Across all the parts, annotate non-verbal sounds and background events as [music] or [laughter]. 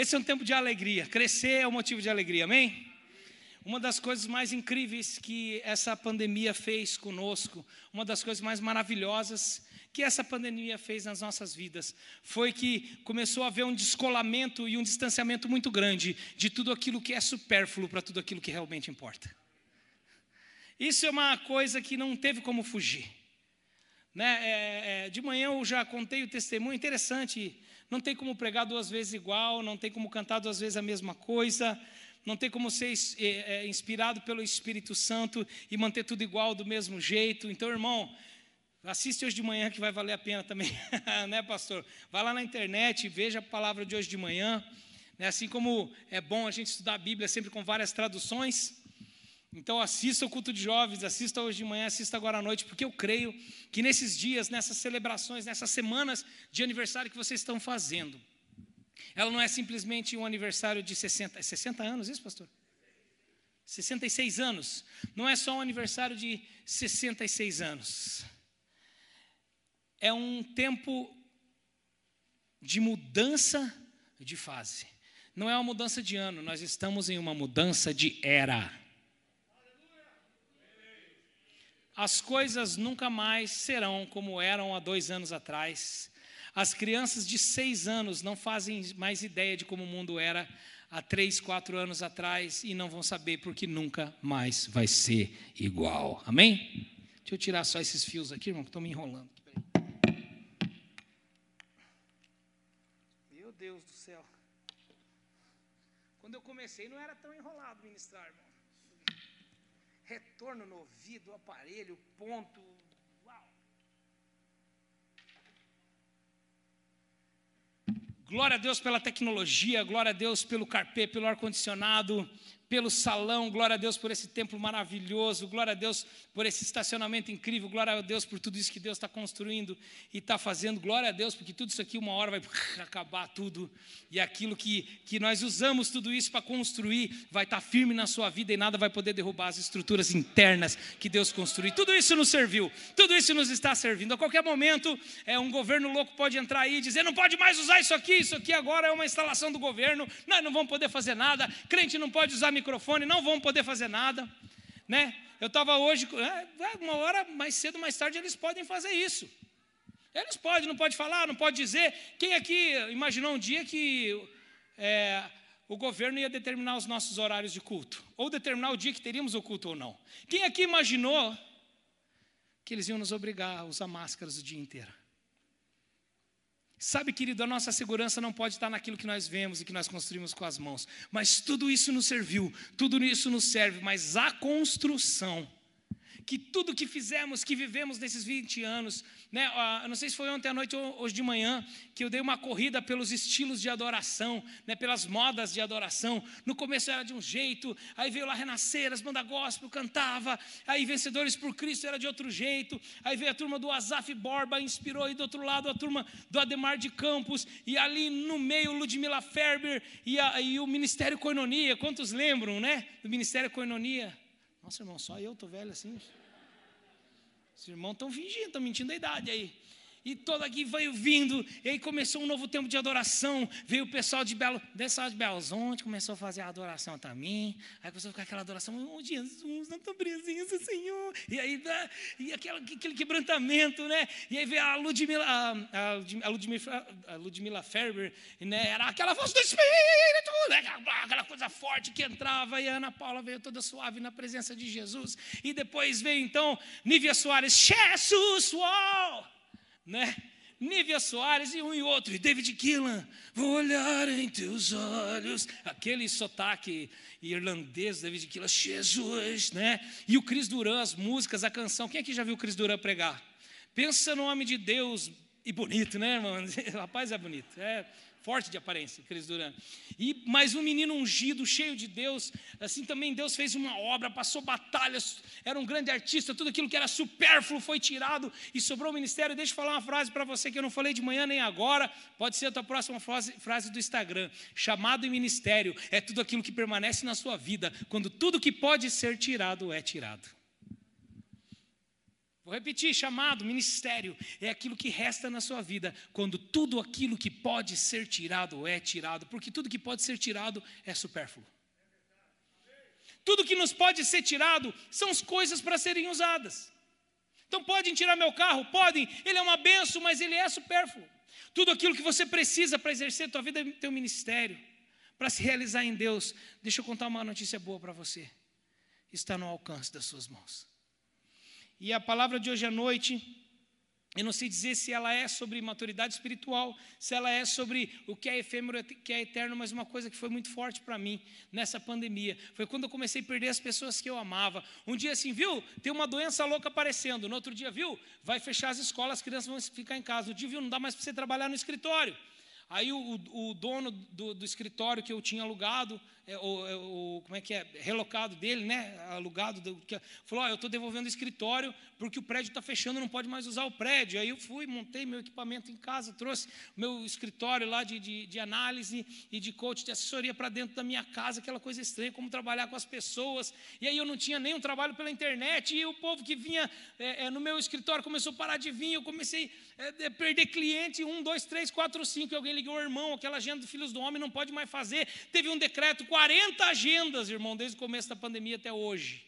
Esse é um tempo de alegria. Crescer é um motivo de alegria, amém? Uma das coisas mais incríveis que essa pandemia fez conosco, uma das coisas mais maravilhosas que essa pandemia fez nas nossas vidas, foi que começou a haver um descolamento e um distanciamento muito grande de tudo aquilo que é supérfluo para tudo aquilo que realmente importa. Isso é uma coisa que não teve como fugir. Né? É, é, de manhã eu já contei o testemunho interessante. Não tem como pregar duas vezes igual, não tem como cantar duas vezes a mesma coisa não tem como ser é, inspirado pelo Espírito Santo e manter tudo igual do mesmo jeito. Então, irmão, assiste hoje de manhã que vai valer a pena também, [laughs] né, pastor? Vai lá na internet veja a palavra de hoje de manhã. Né? Assim como é bom a gente estudar a Bíblia sempre com várias traduções. Então assista o culto de jovens, assista hoje de manhã, assista agora à noite, porque eu creio que nesses dias, nessas celebrações, nessas semanas de aniversário que vocês estão fazendo, ela não é simplesmente um aniversário de 60, 60 anos, isso, pastor? 66 anos. Não é só um aniversário de 66 anos. É um tempo de mudança de fase. Não é uma mudança de ano, nós estamos em uma mudança de era. As coisas nunca mais serão como eram há dois anos atrás. As crianças de seis anos não fazem mais ideia de como o mundo era há três, quatro anos atrás e não vão saber porque nunca mais vai ser igual. Amém? Deixa eu tirar só esses fios aqui, irmão, que estão me enrolando. Meu Deus do céu. Quando eu comecei, não era tão enrolado ministrar, irmão. Retorno no ouvido, aparelho, ponto, Glória a Deus pela tecnologia, glória a Deus pelo carpê, pelo ar-condicionado, pelo salão, glória a Deus por esse templo maravilhoso, glória a Deus por esse estacionamento incrível, glória a Deus por tudo isso que Deus está construindo e está fazendo, glória a Deus, porque tudo isso aqui uma hora vai [laughs] acabar tudo, e aquilo que, que nós usamos tudo isso para construir vai estar tá firme na sua vida e nada vai poder derrubar as estruturas internas que Deus construiu. Tudo isso nos serviu, tudo isso nos está servindo. A qualquer momento, é, um governo louco pode entrar aí e dizer: não pode mais usar isso aqui, isso aqui agora é uma instalação do governo, nós não vamos poder fazer nada, crente não pode usar microfone, não vão poder fazer nada, né? Eu estava hoje, é, é, uma hora mais cedo, mais tarde, eles podem fazer isso. Eles podem, não pode falar, não pode dizer. Quem aqui imaginou um dia que é, o governo ia determinar os nossos horários de culto? Ou determinar o dia que teríamos o culto ou não? Quem aqui imaginou que eles iam nos obrigar a usar máscaras o dia inteiro? Sabe, querido, a nossa segurança não pode estar naquilo que nós vemos e que nós construímos com as mãos, mas tudo isso nos serviu, tudo isso nos serve, mas a construção que tudo que fizemos, que vivemos nesses 20 anos, né? não sei se foi ontem à noite ou hoje de manhã, que eu dei uma corrida pelos estilos de adoração, né? pelas modas de adoração. No começo era de um jeito, aí veio lá Renascer, as bandas gospel, cantava, aí Vencedores por Cristo era de outro jeito, aí veio a turma do Azaf Borba, inspirou, e do outro lado a turma do Ademar de Campos, e ali no meio Ludmila Ferber e, a, e o Ministério Coinonia, quantos lembram, né? Do Ministério Coinonia. Nossa, irmão, só eu estou velho assim. Os irmãos estão fingindo, estão mentindo a idade aí. E todo aqui veio vindo, e aí começou um novo tempo de adoração. Veio o pessoal de Belo, pessoal de Belzonte, começou a fazer a adoração também. Aí começou a ficar aquela adoração, oh Jesus, não estou presença, Senhor. E aí, né, e aquela, aquele quebrantamento, né? E aí veio a Ludmila, a, a, Ludmila, a Ludmila Ferber, né? Era aquela voz do Espírito, né? aquela coisa forte que entrava. E a Ana Paula veio toda suave na presença de Jesus. E depois veio então Nívia Soares, Jesus, uau! Né? Nívia Soares e um e outro, e David Keelan, vou olhar em teus olhos, aquele sotaque irlandês, David Keelan, Jesus, né? E o Cris Duran, as músicas, a canção, quem aqui já viu o Cris Duran pregar? Pensa no homem de Deus, e bonito, né, irmão? O [laughs] rapaz é bonito, é forte de aparência, Cris Duran. E mais um menino ungido, cheio de Deus. Assim também Deus fez uma obra, passou batalhas, era um grande artista, tudo aquilo que era supérfluo foi tirado e sobrou o ministério. Deixa eu falar uma frase para você que eu não falei de manhã nem agora, pode ser a tua próxima frase, frase do Instagram. Chamado e ministério é tudo aquilo que permanece na sua vida, quando tudo que pode ser tirado é tirado. Vou repetir: chamado, ministério, é aquilo que resta na sua vida quando tudo aquilo que pode ser tirado é tirado, porque tudo que pode ser tirado é supérfluo. Tudo que nos pode ser tirado são as coisas para serem usadas. Então podem tirar meu carro? Podem, ele é uma benção, mas ele é supérfluo. Tudo aquilo que você precisa para exercer tua vida, teu ministério, para se realizar em Deus, deixa eu contar uma notícia boa para você. Está no alcance das suas mãos. E a palavra de hoje à noite, eu não sei dizer se ela é sobre maturidade espiritual, se ela é sobre o que é efêmero, o que é eterno, mas uma coisa que foi muito forte para mim nessa pandemia foi quando eu comecei a perder as pessoas que eu amava. Um dia assim, viu? Tem uma doença louca aparecendo. No outro dia, viu? Vai fechar as escolas, as crianças vão ficar em casa. No dia, viu? Não dá mais para você trabalhar no escritório. Aí o, o dono do, do, escritório que eu tinha alugado, é, é, o, como é que é, relocado dele, né, alugado, do, que, falou, oh, eu estou devolvendo o escritório porque o prédio está fechando, não pode mais usar o prédio. Aí eu fui, montei meu equipamento em casa, trouxe meu escritório lá de, de, de análise e de coach de assessoria para dentro da minha casa, aquela coisa estranha, como trabalhar com as pessoas. E aí eu não tinha nenhum trabalho pela internet e o povo que vinha é, é no meu escritório começou a parar de vir, eu comecei é, a perder cliente, um, dois, três, quatro, cinco, alguém ligou, irmão, aquela agenda dos filhos do homem não pode mais fazer. Teve um decreto, 40 agendas, irmão, desde o começo da pandemia até hoje.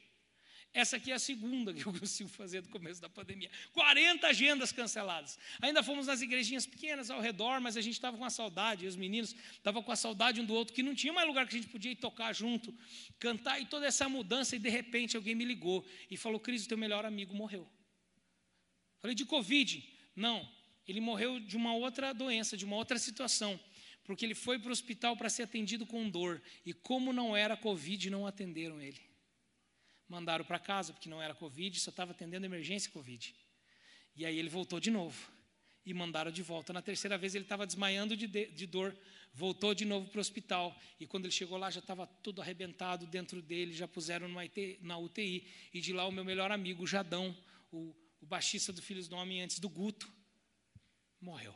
Essa aqui é a segunda que eu consigo fazer do começo da pandemia. 40 agendas canceladas. Ainda fomos nas igrejinhas pequenas ao redor, mas a gente estava com a saudade, e os meninos estavam com a saudade um do outro, que não tinha mais lugar que a gente podia ir tocar junto, cantar, e toda essa mudança, e de repente alguém me ligou e falou: Cris, o teu melhor amigo morreu. Falei, de Covid? Não, ele morreu de uma outra doença, de uma outra situação, porque ele foi para o hospital para ser atendido com dor, e como não era Covid, não atenderam ele. Mandaram para casa, porque não era Covid, só estava atendendo emergência Covid. E aí ele voltou de novo, e mandaram de volta. Na terceira vez ele estava desmaiando de, de dor, voltou de novo para o hospital, e quando ele chegou lá já estava tudo arrebentado dentro dele, já puseram na UTI, e de lá o meu melhor amigo, Jadão, o, o baixista do Filhos do Homem antes do Guto, morreu.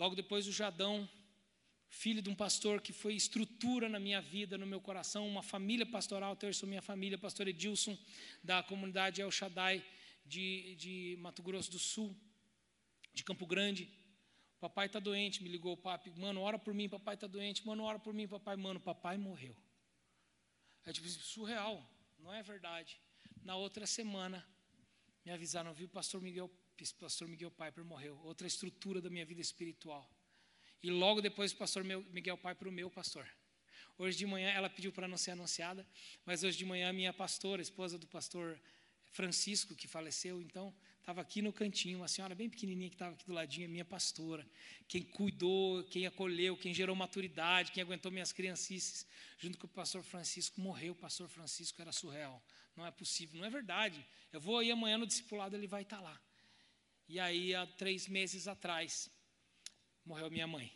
Logo depois, o Jadão, filho de um pastor que foi estrutura na minha vida, no meu coração, uma família pastoral, terço minha família, pastor Edilson, da comunidade El Shaddai de, de Mato Grosso do Sul, de Campo Grande. Papai está doente, me ligou o papai, mano, ora por mim, papai está doente, mano, ora por mim, papai, mano, papai morreu. É tipo surreal, não é verdade. Na outra semana, me avisaram, viu, pastor Miguel pastor Miguel Piper morreu, outra estrutura da minha vida espiritual. E logo depois o pastor Miguel Piper, o meu pastor. Hoje de manhã, ela pediu para não ser anunciada, mas hoje de manhã a minha pastora, esposa do pastor Francisco, que faleceu, então, estava aqui no cantinho, uma senhora bem pequenininha que estava aqui do ladinho, minha pastora, quem cuidou, quem acolheu, quem gerou maturidade, quem aguentou minhas criancices, junto com o pastor Francisco, morreu o pastor Francisco, era surreal, não é possível, não é verdade, eu vou aí amanhã no discipulado, ele vai estar tá lá, e aí, há três meses atrás, morreu minha mãe.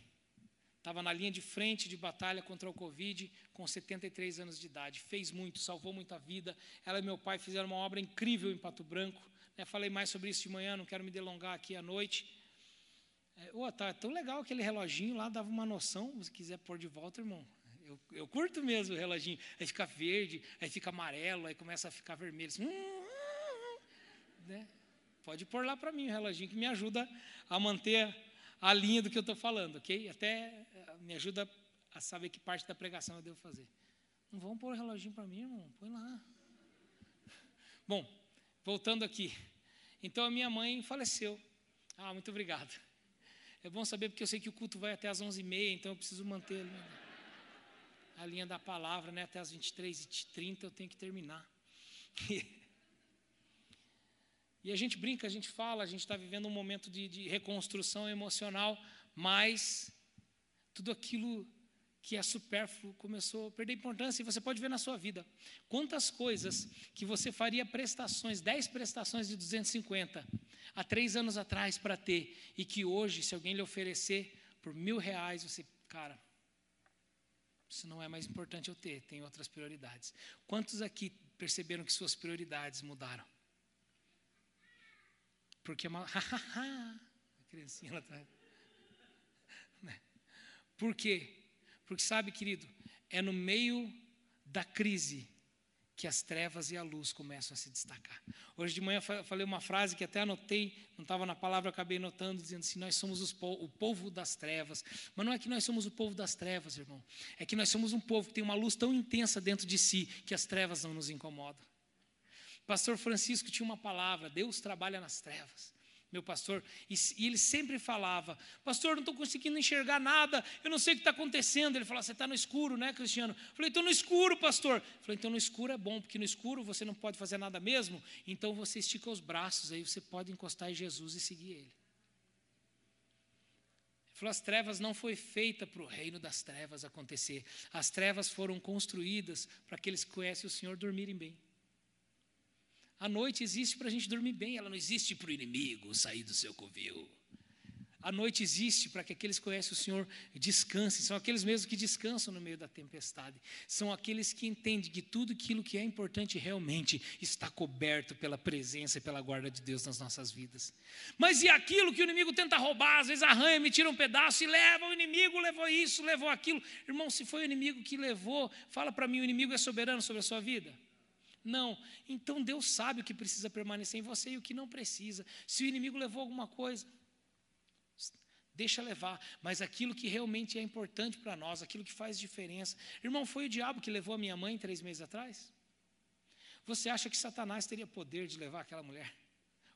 Estava na linha de frente de batalha contra o Covid, com 73 anos de idade. Fez muito, salvou muita vida. Ela e meu pai fizeram uma obra incrível em Pato Branco. Né? Falei mais sobre isso de manhã, não quero me delongar aqui à noite. Oh, tá tão legal aquele reloginho lá, dava uma noção. Se quiser pôr de volta, irmão. Eu, eu curto mesmo o reloginho. Aí fica verde, aí fica amarelo, aí começa a ficar vermelho. Assim, hum, [laughs] hum, né? Pode pôr lá para mim o reloginho que me ajuda a manter a linha do que eu estou falando, ok? Até eh, me ajuda a saber que parte da pregação eu devo fazer. Não vão pôr o reloginho para mim, irmão? Põe lá. [laughs] Bom, voltando aqui. Então a minha mãe faleceu. Ah, muito obrigado. É bom saber porque eu sei que o culto vai até as 11h30, então eu preciso manter a linha, a linha da palavra, né? Até as 23h30 eu tenho que terminar. [laughs] E a gente brinca, a gente fala, a gente está vivendo um momento de, de reconstrução emocional, mas tudo aquilo que é supérfluo começou a perder importância e você pode ver na sua vida quantas coisas que você faria prestações, 10 prestações de 250 há três anos atrás para ter e que hoje, se alguém lhe oferecer por mil reais, você, cara, isso não é mais importante eu ter, tem outras prioridades. Quantos aqui perceberam que suas prioridades mudaram? Porque é uma. [laughs] a criancinha ela [laughs] está. Né? Por quê? Porque sabe, querido, é no meio da crise que as trevas e a luz começam a se destacar. Hoje de manhã falei uma frase que até anotei, não estava na palavra, acabei notando, dizendo assim: nós somos po o povo das trevas. Mas não é que nós somos o povo das trevas, irmão. É que nós somos um povo que tem uma luz tão intensa dentro de si que as trevas não nos incomodam. Pastor Francisco tinha uma palavra: Deus trabalha nas trevas meu pastor, e, e ele sempre falava: Pastor, não estou conseguindo enxergar nada, eu não sei o que está acontecendo. Ele falava: Você está no escuro, né, Cristiano? Eu falei: Estou no escuro, pastor. Eu falei: Então no escuro é bom, porque no escuro você não pode fazer nada mesmo, então você estica os braços, aí você pode encostar em Jesus e seguir ele. Ele falou: As trevas não foi feita para o reino das trevas acontecer, as trevas foram construídas para aqueles que conhecem o Senhor dormirem bem. A noite existe para a gente dormir bem, ela não existe para o inimigo sair do seu covil. A noite existe para que aqueles que conhecem o Senhor descansem, são aqueles mesmos que descansam no meio da tempestade, são aqueles que entendem que tudo aquilo que é importante realmente está coberto pela presença e pela guarda de Deus nas nossas vidas. Mas e aquilo que o inimigo tenta roubar, às vezes arranha, me tira um pedaço e leva, o inimigo levou isso, levou aquilo. Irmão, se foi o inimigo que levou, fala para mim, o inimigo é soberano sobre a sua vida? Não. Então Deus sabe o que precisa permanecer em você e o que não precisa. Se o inimigo levou alguma coisa, deixa levar. Mas aquilo que realmente é importante para nós, aquilo que faz diferença. Irmão, foi o diabo que levou a minha mãe três meses atrás? Você acha que Satanás teria poder de levar aquela mulher?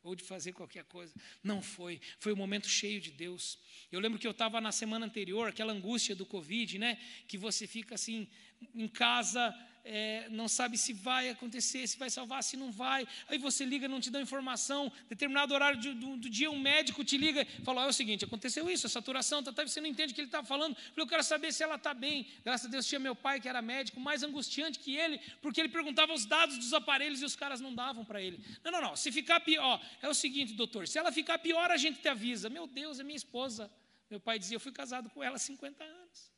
ou de fazer qualquer coisa. Não foi. Foi um momento cheio de Deus. Eu lembro que eu estava na semana anterior, aquela angústia do Covid, né? Que você fica assim, em casa, é, não sabe se vai acontecer, se vai salvar, se não vai. Aí você liga, não te dá informação. Determinado horário do, do, do dia, um médico te liga e fala: é o seguinte, aconteceu isso, a saturação, tá, tá, você não entende o que ele está falando. Eu, eu quero saber se ela está bem. Graças a Deus tinha meu pai, que era médico, mais angustiante que ele, porque ele perguntava os dados dos aparelhos e os caras não davam para ele. Não, não, não. Se ficar pior, é o seguinte, doutor, se ela ficar pior, a gente te avisa. Meu Deus, é minha esposa. Meu pai dizia: eu fui casado com ela há 50 anos.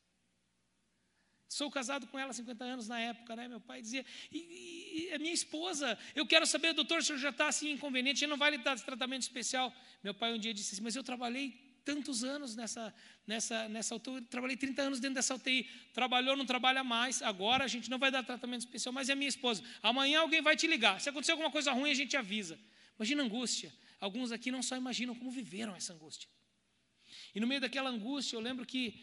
Sou casado com ela há 50 anos na época, né? Meu pai dizia, e, e é minha esposa, eu quero saber, doutor, se já está assim inconveniente, não vai lhe dar tratamento especial. Meu pai um dia disse assim, mas eu trabalhei tantos anos nessa, nessa, nessa UTI, trabalhei 30 anos dentro dessa UTI, trabalhou, não trabalha mais, agora a gente não vai dar tratamento especial, mas é minha esposa. Amanhã alguém vai te ligar, se acontecer alguma coisa ruim, a gente avisa. Imagina a angústia. Alguns aqui não só imaginam como viveram essa angústia. E no meio daquela angústia, eu lembro que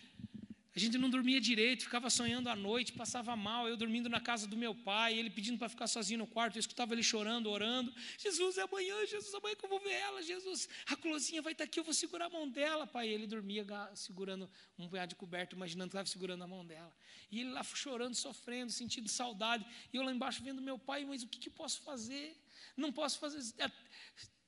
a gente não dormia direito, ficava sonhando à noite, passava mal. Eu dormindo na casa do meu pai, ele pedindo para ficar sozinho no quarto. Eu escutava ele chorando, orando. Jesus, é amanhã, Jesus, amanhã que eu vou ver ela. Jesus, a Closinha vai estar aqui, eu vou segurar a mão dela. Pai, ele dormia segurando um punhado de coberto, imaginando que estava segurando a mão dela. E ele lá chorando, sofrendo, sentindo saudade. E eu lá embaixo vendo meu pai, mas o que, que posso fazer? Não posso fazer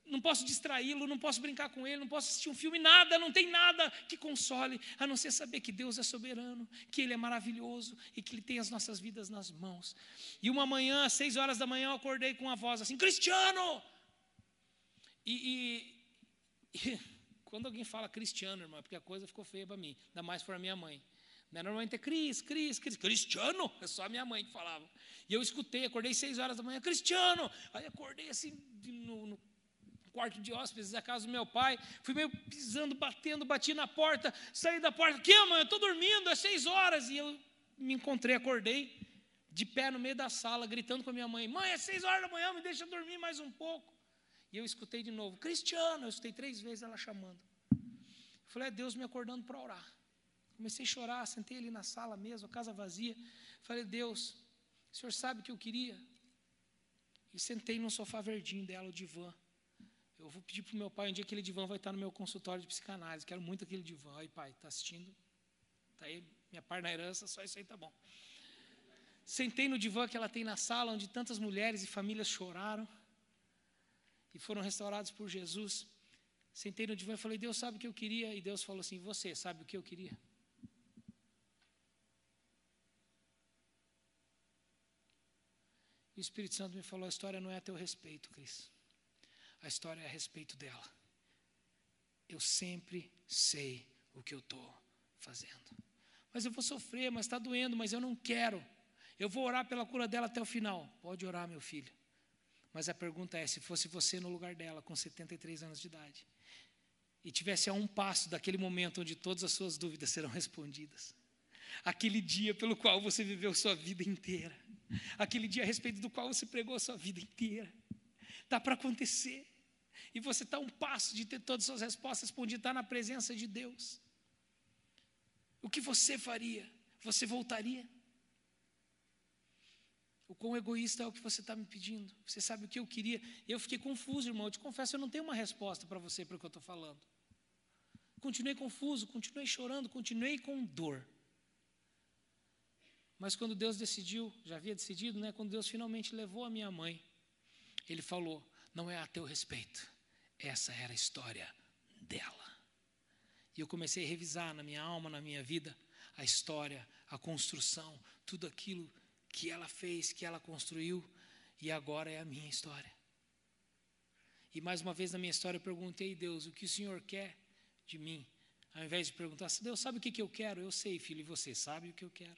não posso distraí-lo, não posso brincar com ele, não posso assistir um filme, nada, não tem nada que console, a não ser saber que Deus é soberano, que Ele é maravilhoso e que Ele tem as nossas vidas nas mãos. E uma manhã, às seis horas da manhã, eu acordei com uma voz assim: Cristiano! E, e, e [laughs] quando alguém fala cristiano, irmão, é porque a coisa ficou feia para mim, ainda mais para minha mãe. Né? Normalmente é Cris, Cris, Cris, Cristiano, é só a minha mãe que falava. E eu escutei, acordei seis horas da manhã, Cristiano! Aí acordei assim no, no quarto de hóspedes da casa do meu pai, fui meio pisando, batendo, bati na porta, saí da porta, que mãe, eu estou dormindo, é seis horas, e eu me encontrei, acordei, de pé no meio da sala, gritando com a minha mãe, mãe, é seis horas da manhã, me deixa dormir mais um pouco, e eu escutei de novo, Cristiano, eu escutei três vezes ela chamando, eu falei, é Deus me acordando para orar, comecei a chorar, sentei ali na sala mesmo, a casa vazia, falei, Deus, o Senhor sabe o que eu queria, e sentei no sofá verdinho dela, o divã, eu vou pedir para o meu pai um dia aquele divã vai estar no meu consultório de psicanálise. Quero muito aquele divã. Aí, pai, está assistindo? Está aí, minha parte na herança, só isso aí tá bom. Sentei no divã que ela tem na sala, onde tantas mulheres e famílias choraram e foram restauradas por Jesus. Sentei no divã e falei, Deus sabe o que eu queria? E Deus falou assim: Você sabe o que eu queria? E o Espírito Santo me falou: A história não é a teu respeito, Cris a história é a respeito dela. Eu sempre sei o que eu estou fazendo. Mas eu vou sofrer, mas está doendo, mas eu não quero. Eu vou orar pela cura dela até o final. Pode orar, meu filho. Mas a pergunta é: se fosse você no lugar dela, com 73 anos de idade, e tivesse a um passo daquele momento onde todas as suas dúvidas serão respondidas, aquele dia pelo qual você viveu sua vida inteira, aquele dia a respeito do qual você pregou a sua vida inteira. Está para acontecer. E você está um passo de ter todas as suas respostas respondidas, estar na presença de Deus. O que você faria? Você voltaria? O quão egoísta é o que você está me pedindo? Você sabe o que eu queria? Eu fiquei confuso, irmão. Eu te confesso, eu não tenho uma resposta para você para o que eu estou falando. Continuei confuso, continuei chorando, continuei com dor. Mas quando Deus decidiu, já havia decidido, né? Quando Deus finalmente levou a minha mãe, Ele falou: Não é a teu respeito, essa era a história dela. E eu comecei a revisar na minha alma, na minha vida, a história, a construção, tudo aquilo que ela fez, que ela construiu, e agora é a minha história. E mais uma vez na minha história eu perguntei, Deus, o que o Senhor quer de mim? Ao invés de perguntar, Deus sabe o que, que eu quero? Eu sei, filho, e você sabe o que eu quero.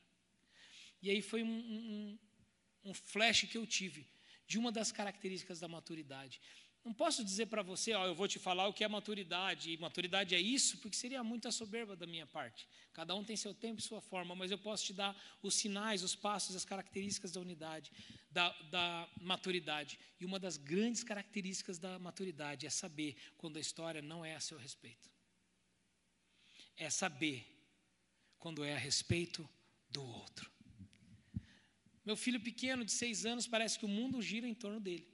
E aí foi um, um, um flash que eu tive de uma das características da maturidade. Não posso dizer para você, ó, eu vou te falar o que é maturidade, e maturidade é isso, porque seria muita soberba da minha parte. Cada um tem seu tempo e sua forma, mas eu posso te dar os sinais, os passos, as características da unidade, da, da maturidade. E uma das grandes características da maturidade é saber quando a história não é a seu respeito. É saber quando é a respeito do outro. Meu filho pequeno, de seis anos, parece que o mundo gira em torno dele.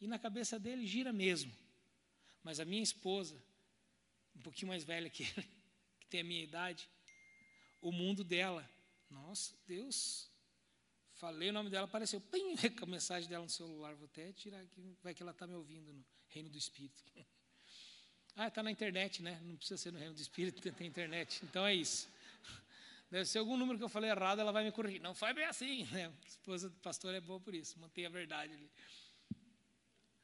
E na cabeça dele gira mesmo. Mas a minha esposa, um pouquinho mais velha que ele, [laughs] que tem a minha idade, o mundo dela, nossa, Deus, falei o nome dela, apareceu, pim, [laughs] a mensagem dela no celular, vou até tirar aqui, vai que ela está me ouvindo no Reino do Espírito. [laughs] Ah, está na internet, né? Não precisa ser no Reino do Espírito, tem internet. Então é isso. Deve ser algum número que eu falei errado, ela vai me corrigir. Não foi bem assim, né? A esposa do pastor é boa por isso, mantém a verdade ali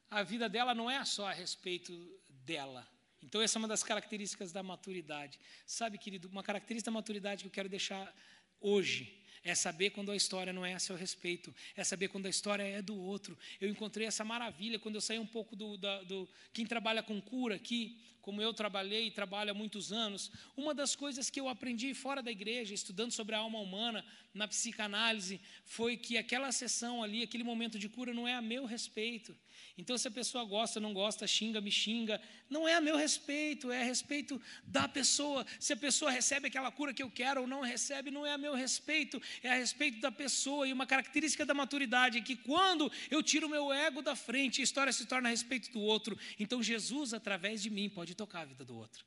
a vida dela não é só a respeito dela. Então, essa é uma das características da maturidade. Sabe, querido, uma característica da maturidade que eu quero deixar hoje é saber quando a história não é a seu respeito, é saber quando a história é do outro. Eu encontrei essa maravilha quando eu saí um pouco do, da, do. Quem trabalha com cura aqui, como eu trabalhei e trabalho há muitos anos, uma das coisas que eu aprendi fora da igreja, estudando sobre a alma humana, na psicanálise, foi que aquela sessão ali, aquele momento de cura, não é a meu respeito, então, se a pessoa gosta, não gosta, xinga, me xinga, não é a meu respeito, é a respeito da pessoa. Se a pessoa recebe aquela cura que eu quero ou não recebe, não é a meu respeito, é a respeito da pessoa. E uma característica da maturidade é que quando eu tiro o meu ego da frente, a história se torna a respeito do outro. Então, Jesus, através de mim, pode tocar a vida do outro.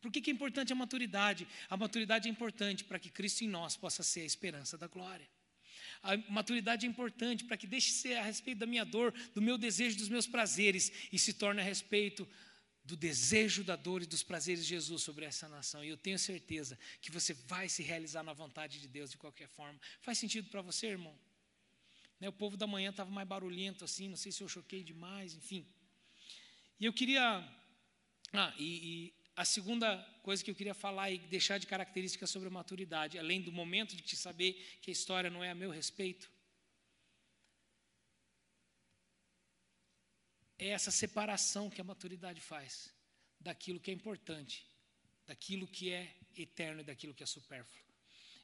Por que, que é importante a maturidade? A maturidade é importante para que Cristo em nós possa ser a esperança da glória. A maturidade é importante para que deixe ser a respeito da minha dor, do meu desejo, dos meus prazeres e se torne a respeito do desejo, da dor e dos prazeres de Jesus sobre essa nação. E eu tenho certeza que você vai se realizar na vontade de Deus de qualquer forma. Faz sentido para você, irmão? Né, o povo da manhã estava mais barulhento assim, não sei se eu choquei demais, enfim. E eu queria. Ah, e, a segunda coisa que eu queria falar e deixar de característica sobre a maturidade, além do momento de te saber que a história não é a meu respeito, é essa separação que a maturidade faz daquilo que é importante, daquilo que é eterno e daquilo que é supérfluo.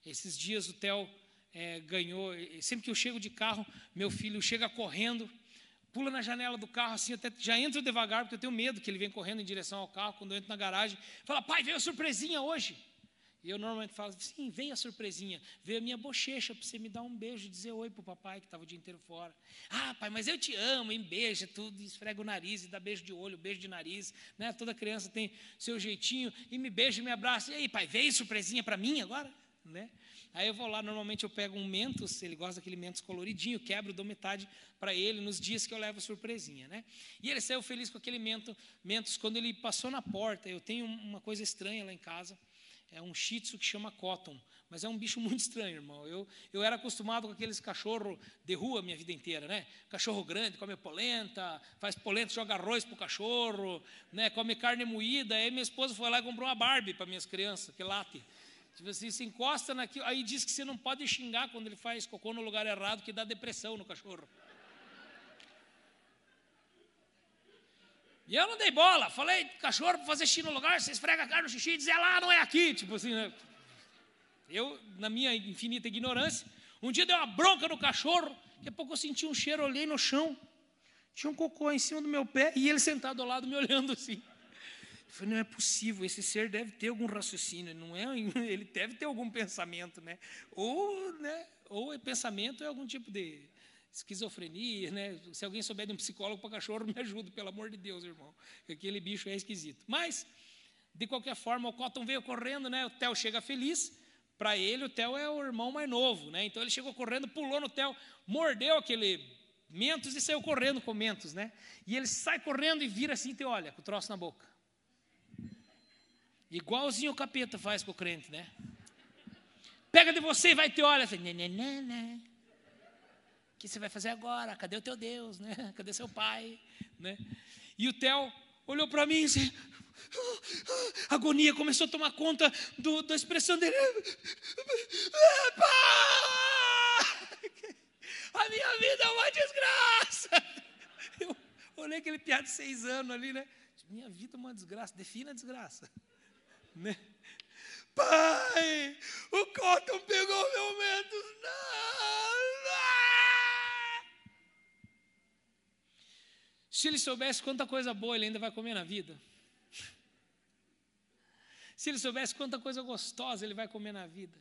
Esses dias o Theo é, ganhou, sempre que eu chego de carro, meu filho chega correndo pula na janela do carro assim, até já entro devagar, porque eu tenho medo que ele venha correndo em direção ao carro, quando eu entro na garagem, fala, pai, veio a surpresinha hoje. E eu normalmente falo, sim, veio a surpresinha, veio a minha bochecha para você me dar um beijo dizer oi para o papai que estava o dia inteiro fora. Ah, pai, mas eu te amo, em beija tudo, esfrega o nariz e dá beijo de olho, beijo de nariz, né? Toda criança tem seu jeitinho e me beija e me abraça. E aí, pai, veio surpresinha para mim agora, né? Aí eu vou lá, normalmente eu pego um mentos, ele gosta daquele mentos coloridinho, quebro, dou metade para ele nos dias que eu levo surpresinha, né? E ele saiu feliz com aquele mento, mentos quando ele passou na porta. Eu tenho uma coisa estranha lá em casa, é um shih tzu que chama Cotton, mas é um bicho [laughs] muito estranho, irmão. Eu, eu era acostumado com aqueles cachorro de rua minha vida inteira, né? Cachorro grande, come polenta, faz polenta, joga arroz pro cachorro, né? Come carne moída. Aí minha esposa foi lá e comprou uma Barbie para minhas crianças, que late. Tipo assim, se encosta naquilo, aí diz que você não pode xingar quando ele faz cocô no lugar errado, que dá depressão no cachorro. E eu não dei bola, falei, cachorro para fazer xixi no lugar, você esfrega a cara no xixi e diz, é lá, não é aqui, tipo assim, né? Eu, na minha infinita ignorância, um dia dei uma bronca no cachorro, daqui a pouco eu senti um cheiro, olhei no chão, tinha um cocô em cima do meu pé e ele sentado ao lado me olhando assim. Eu falei, não é possível, esse ser deve ter algum raciocínio, não é? [laughs] Ele deve ter algum pensamento, né? Ou, né? Ou é pensamento é algum tipo de esquizofrenia, né? Se alguém souber de um psicólogo para cachorro, [laughs] me ajuda, pelo amor de Deus, irmão. Aquele bicho é esquisito. Mas, de qualquer forma, o Cotton veio correndo, né? O Theo chega feliz. Para ele, o Theo é o irmão mais novo, né? Então ele chegou correndo, pulou no Theo, mordeu aquele mentos e saiu correndo com mentos, né? E ele sai correndo e vira assim, e olha, com o troço na boca. Igualzinho o capeta faz com o crente, né? Pega de você e vai te olha. Assim, né, né, né, né que você vai fazer agora? Cadê o teu Deus? Né? [laughs] Cadê seu pai? Né? E o Theo olhou para mim e disse, a agonia começou a tomar conta do, da expressão dele. [laughs] A minha vida é uma desgraça. [laughs] Eu olhei aquele piado de seis anos ali, né? Minha vida é uma desgraça. Defina a desgraça. Né? Pai, o Cotton pegou meu mentos. Não, não. Se ele soubesse quanta coisa boa ele ainda vai comer na vida. Se ele soubesse quanta coisa gostosa ele vai comer na vida.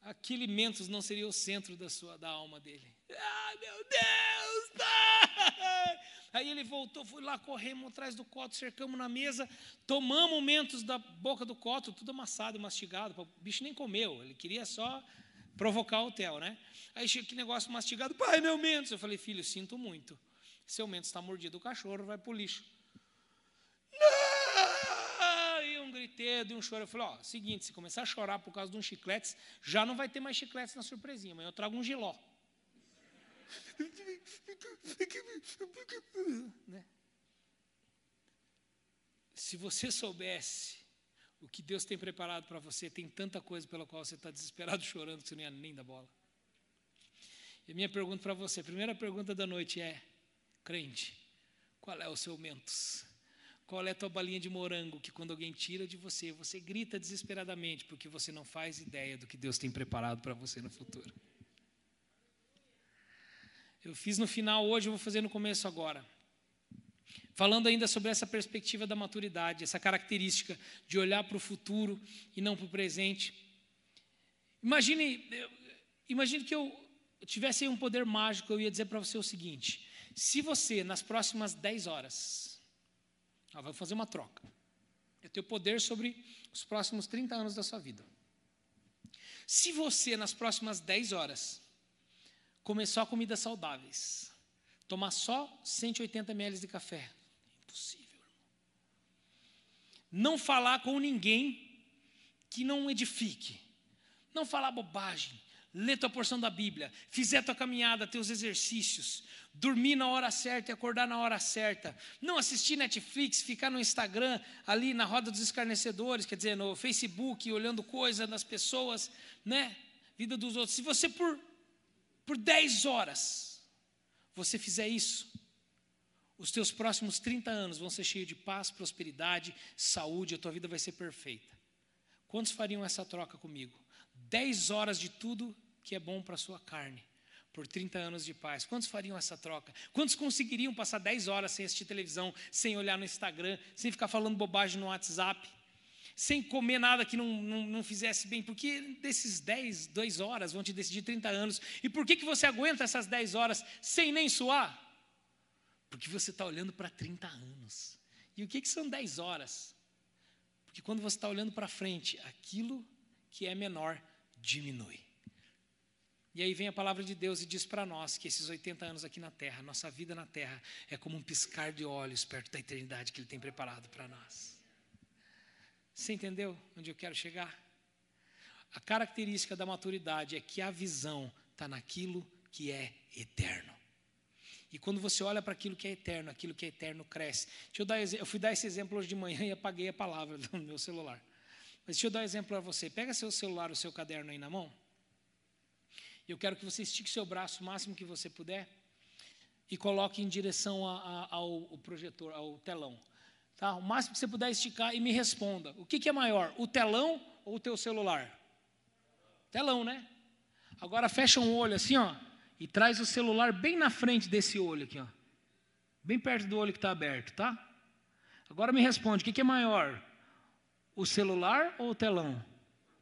Aquele mentos não seria o centro da sua da alma dele. Ah, meu Deus! Pai! Aí ele voltou, foi lá, corremos atrás do coto, cercamos na mesa, tomamos mentos da boca do coto, tudo amassado mastigado. O bicho nem comeu, ele queria só provocar o Theo, né? Aí chega aquele negócio mastigado, pai, meu mentos. Eu falei, filho, sinto muito. Seu mento está mordido, o cachorro vai para o lixo. E um griteiro e um choro. Eu falei, ó, seguinte, se começar a chorar por causa de um chicletes, já não vai ter mais chicletes na surpresinha, mas eu trago um giló. Né? Se você soubesse o que Deus tem preparado para você, tem tanta coisa pela qual você está desesperado [laughs] chorando que você não ia nem dar bola. E a minha pergunta para você, a primeira pergunta da noite é: Crente, qual é o seu mentos? Qual é a tua balinha de morango que quando alguém tira de você, você grita desesperadamente porque você não faz ideia do que Deus tem preparado para você no futuro? Eu fiz no final hoje, eu vou fazer no começo agora. Falando ainda sobre essa perspectiva da maturidade, essa característica de olhar para o futuro e não para o presente. Imagine, imagine que eu tivesse um poder mágico, eu ia dizer para você o seguinte: se você, nas próximas 10 horas, ó, vai fazer uma troca, eu tenho poder sobre os próximos 30 anos da sua vida. Se você, nas próximas 10 horas, comer só comidas saudáveis, tomar só 180 ml de café, impossível, irmão. Não falar com ninguém que não edifique, não falar bobagem, ler tua porção da Bíblia, fizer tua caminhada, teus exercícios, dormir na hora certa e acordar na hora certa, não assistir Netflix, ficar no Instagram, ali na roda dos escarnecedores, quer dizer, no Facebook, olhando coisas das pessoas, né? Vida dos outros. Se você por, por 10 horas, você fizer isso, os teus próximos 30 anos vão ser cheios de paz, prosperidade, saúde, a tua vida vai ser perfeita. Quantos fariam essa troca comigo? 10 horas de tudo que é bom para a sua carne por 30 anos de paz. Quantos fariam essa troca? Quantos conseguiriam passar 10 horas sem assistir televisão, sem olhar no Instagram, sem ficar falando bobagem no WhatsApp, sem comer nada que não, não, não fizesse bem? Porque desses 10, 2 horas vão te decidir 30 anos. E por que, que você aguenta essas 10 horas sem nem suar? Porque você está olhando para 30 anos. E o que, que são 10 horas? Porque quando você está olhando para frente, aquilo que é menor diminui. E aí vem a palavra de Deus e diz para nós que esses 80 anos aqui na terra, nossa vida na terra, é como um piscar de olhos perto da eternidade que Ele tem preparado para nós. Você entendeu onde eu quero chegar? A característica da maturidade é que a visão está naquilo que é eterno. E quando você olha para aquilo que é eterno, aquilo que é eterno cresce. Deixa eu, dar, eu fui dar esse exemplo hoje de manhã e apaguei a palavra [laughs] do meu celular. Mas deixa eu dar um exemplo para você. Pega seu celular, o seu caderno aí na mão. Eu quero que você estique seu braço o máximo que você puder e coloque em direção a, a, ao, projetor, ao telão. Tá? O máximo que você puder esticar e me responda. O que, que é maior, o telão ou o teu celular? Telão, né? Agora fecha um olho assim, ó, e traz o celular bem na frente desse olho aqui, ó. Bem perto do olho que está aberto, tá? Agora me responde, o que, que é maior? O celular ou o telão?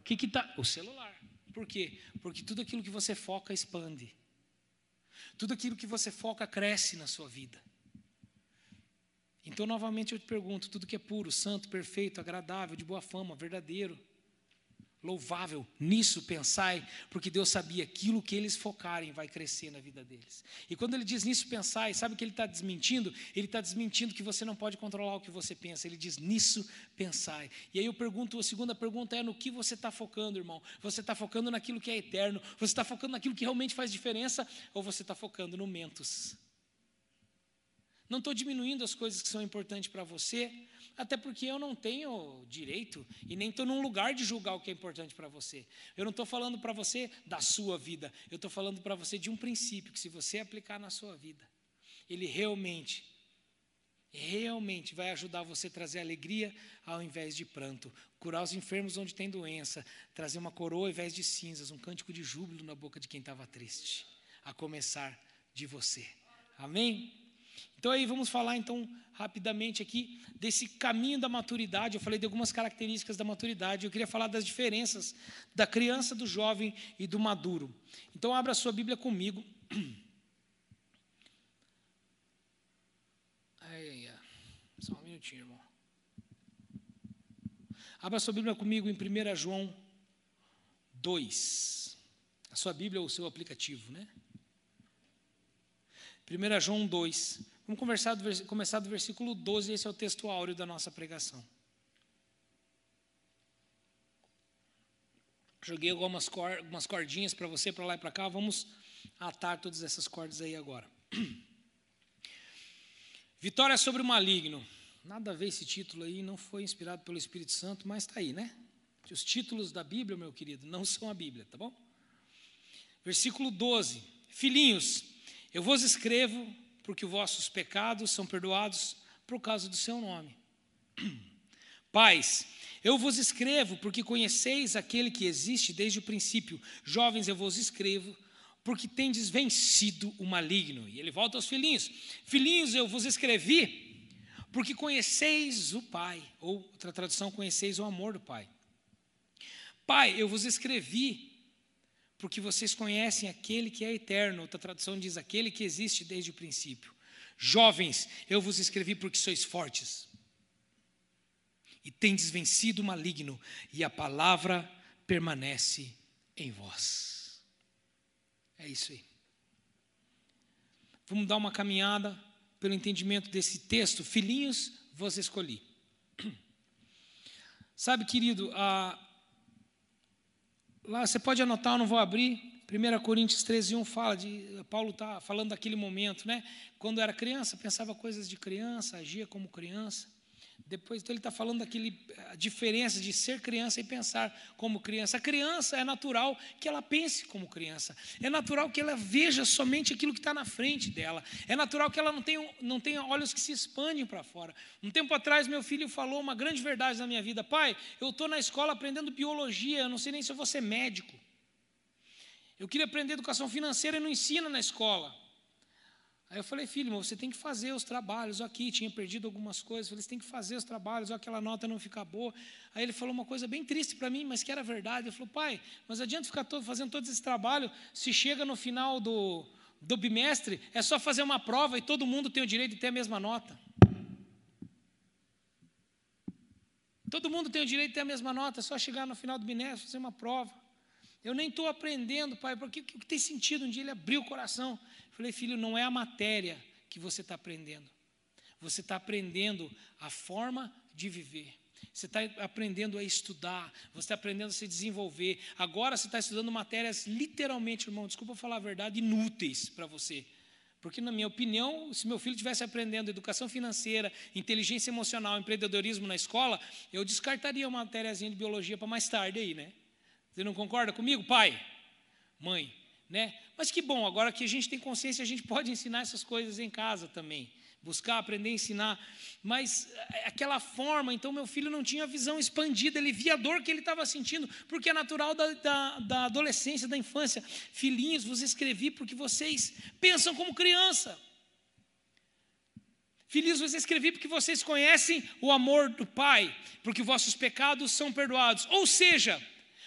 O que que tá? O celular. Por quê? Porque tudo aquilo que você foca expande. Tudo aquilo que você foca cresce na sua vida. Então, novamente eu te pergunto: tudo que é puro, santo, perfeito, agradável, de boa fama, verdadeiro, louvável, nisso pensai, porque Deus sabia aquilo que eles focarem vai crescer na vida deles. E quando ele diz nisso pensai, sabe o que ele está desmentindo? Ele está desmentindo que você não pode controlar o que você pensa. Ele diz nisso pensai. E aí eu pergunto, a segunda pergunta é no que você está focando, irmão? Você está focando naquilo que é eterno? Você está focando naquilo que realmente faz diferença? Ou você está focando no mentos? Não estou diminuindo as coisas que são importantes para você, até porque eu não tenho direito e nem estou num lugar de julgar o que é importante para você. Eu não estou falando para você da sua vida, eu estou falando para você de um princípio que, se você aplicar na sua vida, ele realmente, realmente vai ajudar você a trazer alegria ao invés de pranto, curar os enfermos onde tem doença, trazer uma coroa ao invés de cinzas, um cântico de júbilo na boca de quem estava triste, a começar de você. Amém? Então aí vamos falar então rapidamente aqui desse caminho da maturidade. Eu falei de algumas características da maturidade. Eu queria falar das diferenças da criança, do jovem e do maduro. Então abra sua Bíblia comigo. Ai, ai, Só um minutinho, irmão. Abra sua Bíblia comigo em 1 João 2. A sua Bíblia ou o seu aplicativo, né? 1 João 2. Vamos conversar do, começar do versículo 12, esse é o texto áureo da nossa pregação. Joguei algumas, cor, algumas cordinhas para você, para lá e para cá. Vamos atar todas essas cordas aí agora. [clears throat] Vitória sobre o maligno. Nada a ver esse título aí, não foi inspirado pelo Espírito Santo, mas está aí, né? Os títulos da Bíblia, meu querido, não são a Bíblia, tá bom? Versículo 12: Filhinhos, eu vos escrevo porque vossos pecados são perdoados por causa do seu nome. [clears throat] Pais, eu vos escrevo porque conheceis aquele que existe desde o princípio. Jovens, eu vos escrevo porque tendes vencido o maligno. E ele volta aos filhinhos: Filhinhos, eu vos escrevi porque conheceis o Pai. Ou outra tradução, conheceis o amor do Pai. Pai, eu vos escrevi porque vocês conhecem aquele que é eterno. Outra tradução diz aquele que existe desde o princípio. Jovens, eu vos escrevi porque sois fortes e tendes vencido o maligno, e a palavra permanece em vós. É isso aí. Vamos dar uma caminhada pelo entendimento desse texto. Filhinhos, vos escolhi. [clears throat] Sabe, querido, a, Lá você pode anotar, eu não vou abrir. 1 Coríntios 13, 1 fala de. Paulo está falando daquele momento, né? Quando era criança, pensava coisas de criança, agia como criança. Depois, então, ele está falando daquele a diferença de ser criança e pensar como criança. A criança é natural que ela pense como criança. É natural que ela veja somente aquilo que está na frente dela. É natural que ela não tenha, não tenha olhos que se expandem para fora. Um tempo atrás, meu filho falou uma grande verdade na minha vida: Pai, eu estou na escola aprendendo biologia, eu não sei nem se eu vou ser médico. Eu queria aprender educação financeira e não ensina na escola. Aí eu falei, filho, você tem que fazer os trabalhos aqui. Tinha perdido algumas coisas. Eu falei, você tem que fazer os trabalhos, aquela nota não fica boa. Aí ele falou uma coisa bem triste para mim, mas que era verdade. Ele falou, pai, mas adianta ficar todo, fazendo todo esse trabalho se chega no final do, do bimestre, é só fazer uma prova e todo mundo tem o direito de ter a mesma nota. Todo mundo tem o direito de ter a mesma nota, é só chegar no final do bimestre, fazer uma prova. Eu nem estou aprendendo, pai, porque o que tem sentido? Um dia ele abriu o coração. Falei, filho, não é a matéria que você está aprendendo. Você está aprendendo a forma de viver. Você está aprendendo a estudar, você está aprendendo a se desenvolver. Agora você está estudando matérias literalmente, irmão, desculpa falar a verdade, inúteis para você. Porque, na minha opinião, se meu filho estivesse aprendendo educação financeira, inteligência emocional, empreendedorismo na escola, eu descartaria uma matériazinha de biologia para mais tarde aí, né? Você não concorda comigo, pai? Mãe, né? Mas que bom, agora que a gente tem consciência, a gente [laughs] pode ensinar essas coisas em casa também. buscar, aprender, ensinar. Mas é, aquela forma, então meu filho não tinha visão expandida, ele via a dor que ele estava sentindo, porque é natural da, da, da adolescência, da infância. Filhinhos, vos escrevi porque vocês pensam como criança. Filhos, vos escrevi porque vocês conhecem o amor do Pai, porque vossos pecados são perdoados. Ou seja,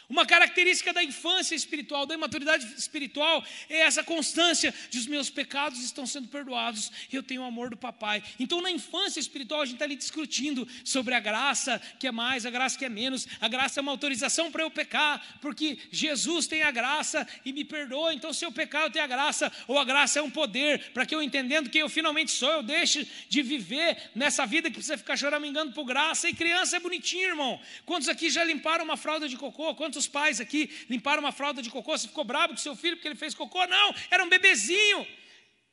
uma característica da infância espiritual, da imaturidade espiritual, é essa constância de os meus pecados estão sendo perdoados e eu tenho o amor do papai. Então, na infância espiritual, a gente está ali discutindo sobre a graça que é mais, a graça que é menos. A graça é uma autorização para eu pecar, porque Jesus tem a graça e me perdoa. Então, se eu pecar, eu tenho a graça, ou a graça é um poder para que eu, entendendo quem eu finalmente sou, eu deixe de viver nessa vida que precisa ficar choramingando por graça. E criança é bonitinho, irmão. Quantos aqui já limparam uma fralda de cocô? Quantos Quantos pais aqui limparam uma fralda de cocô? Você ficou bravo com seu filho porque ele fez cocô? Não, era um bebezinho.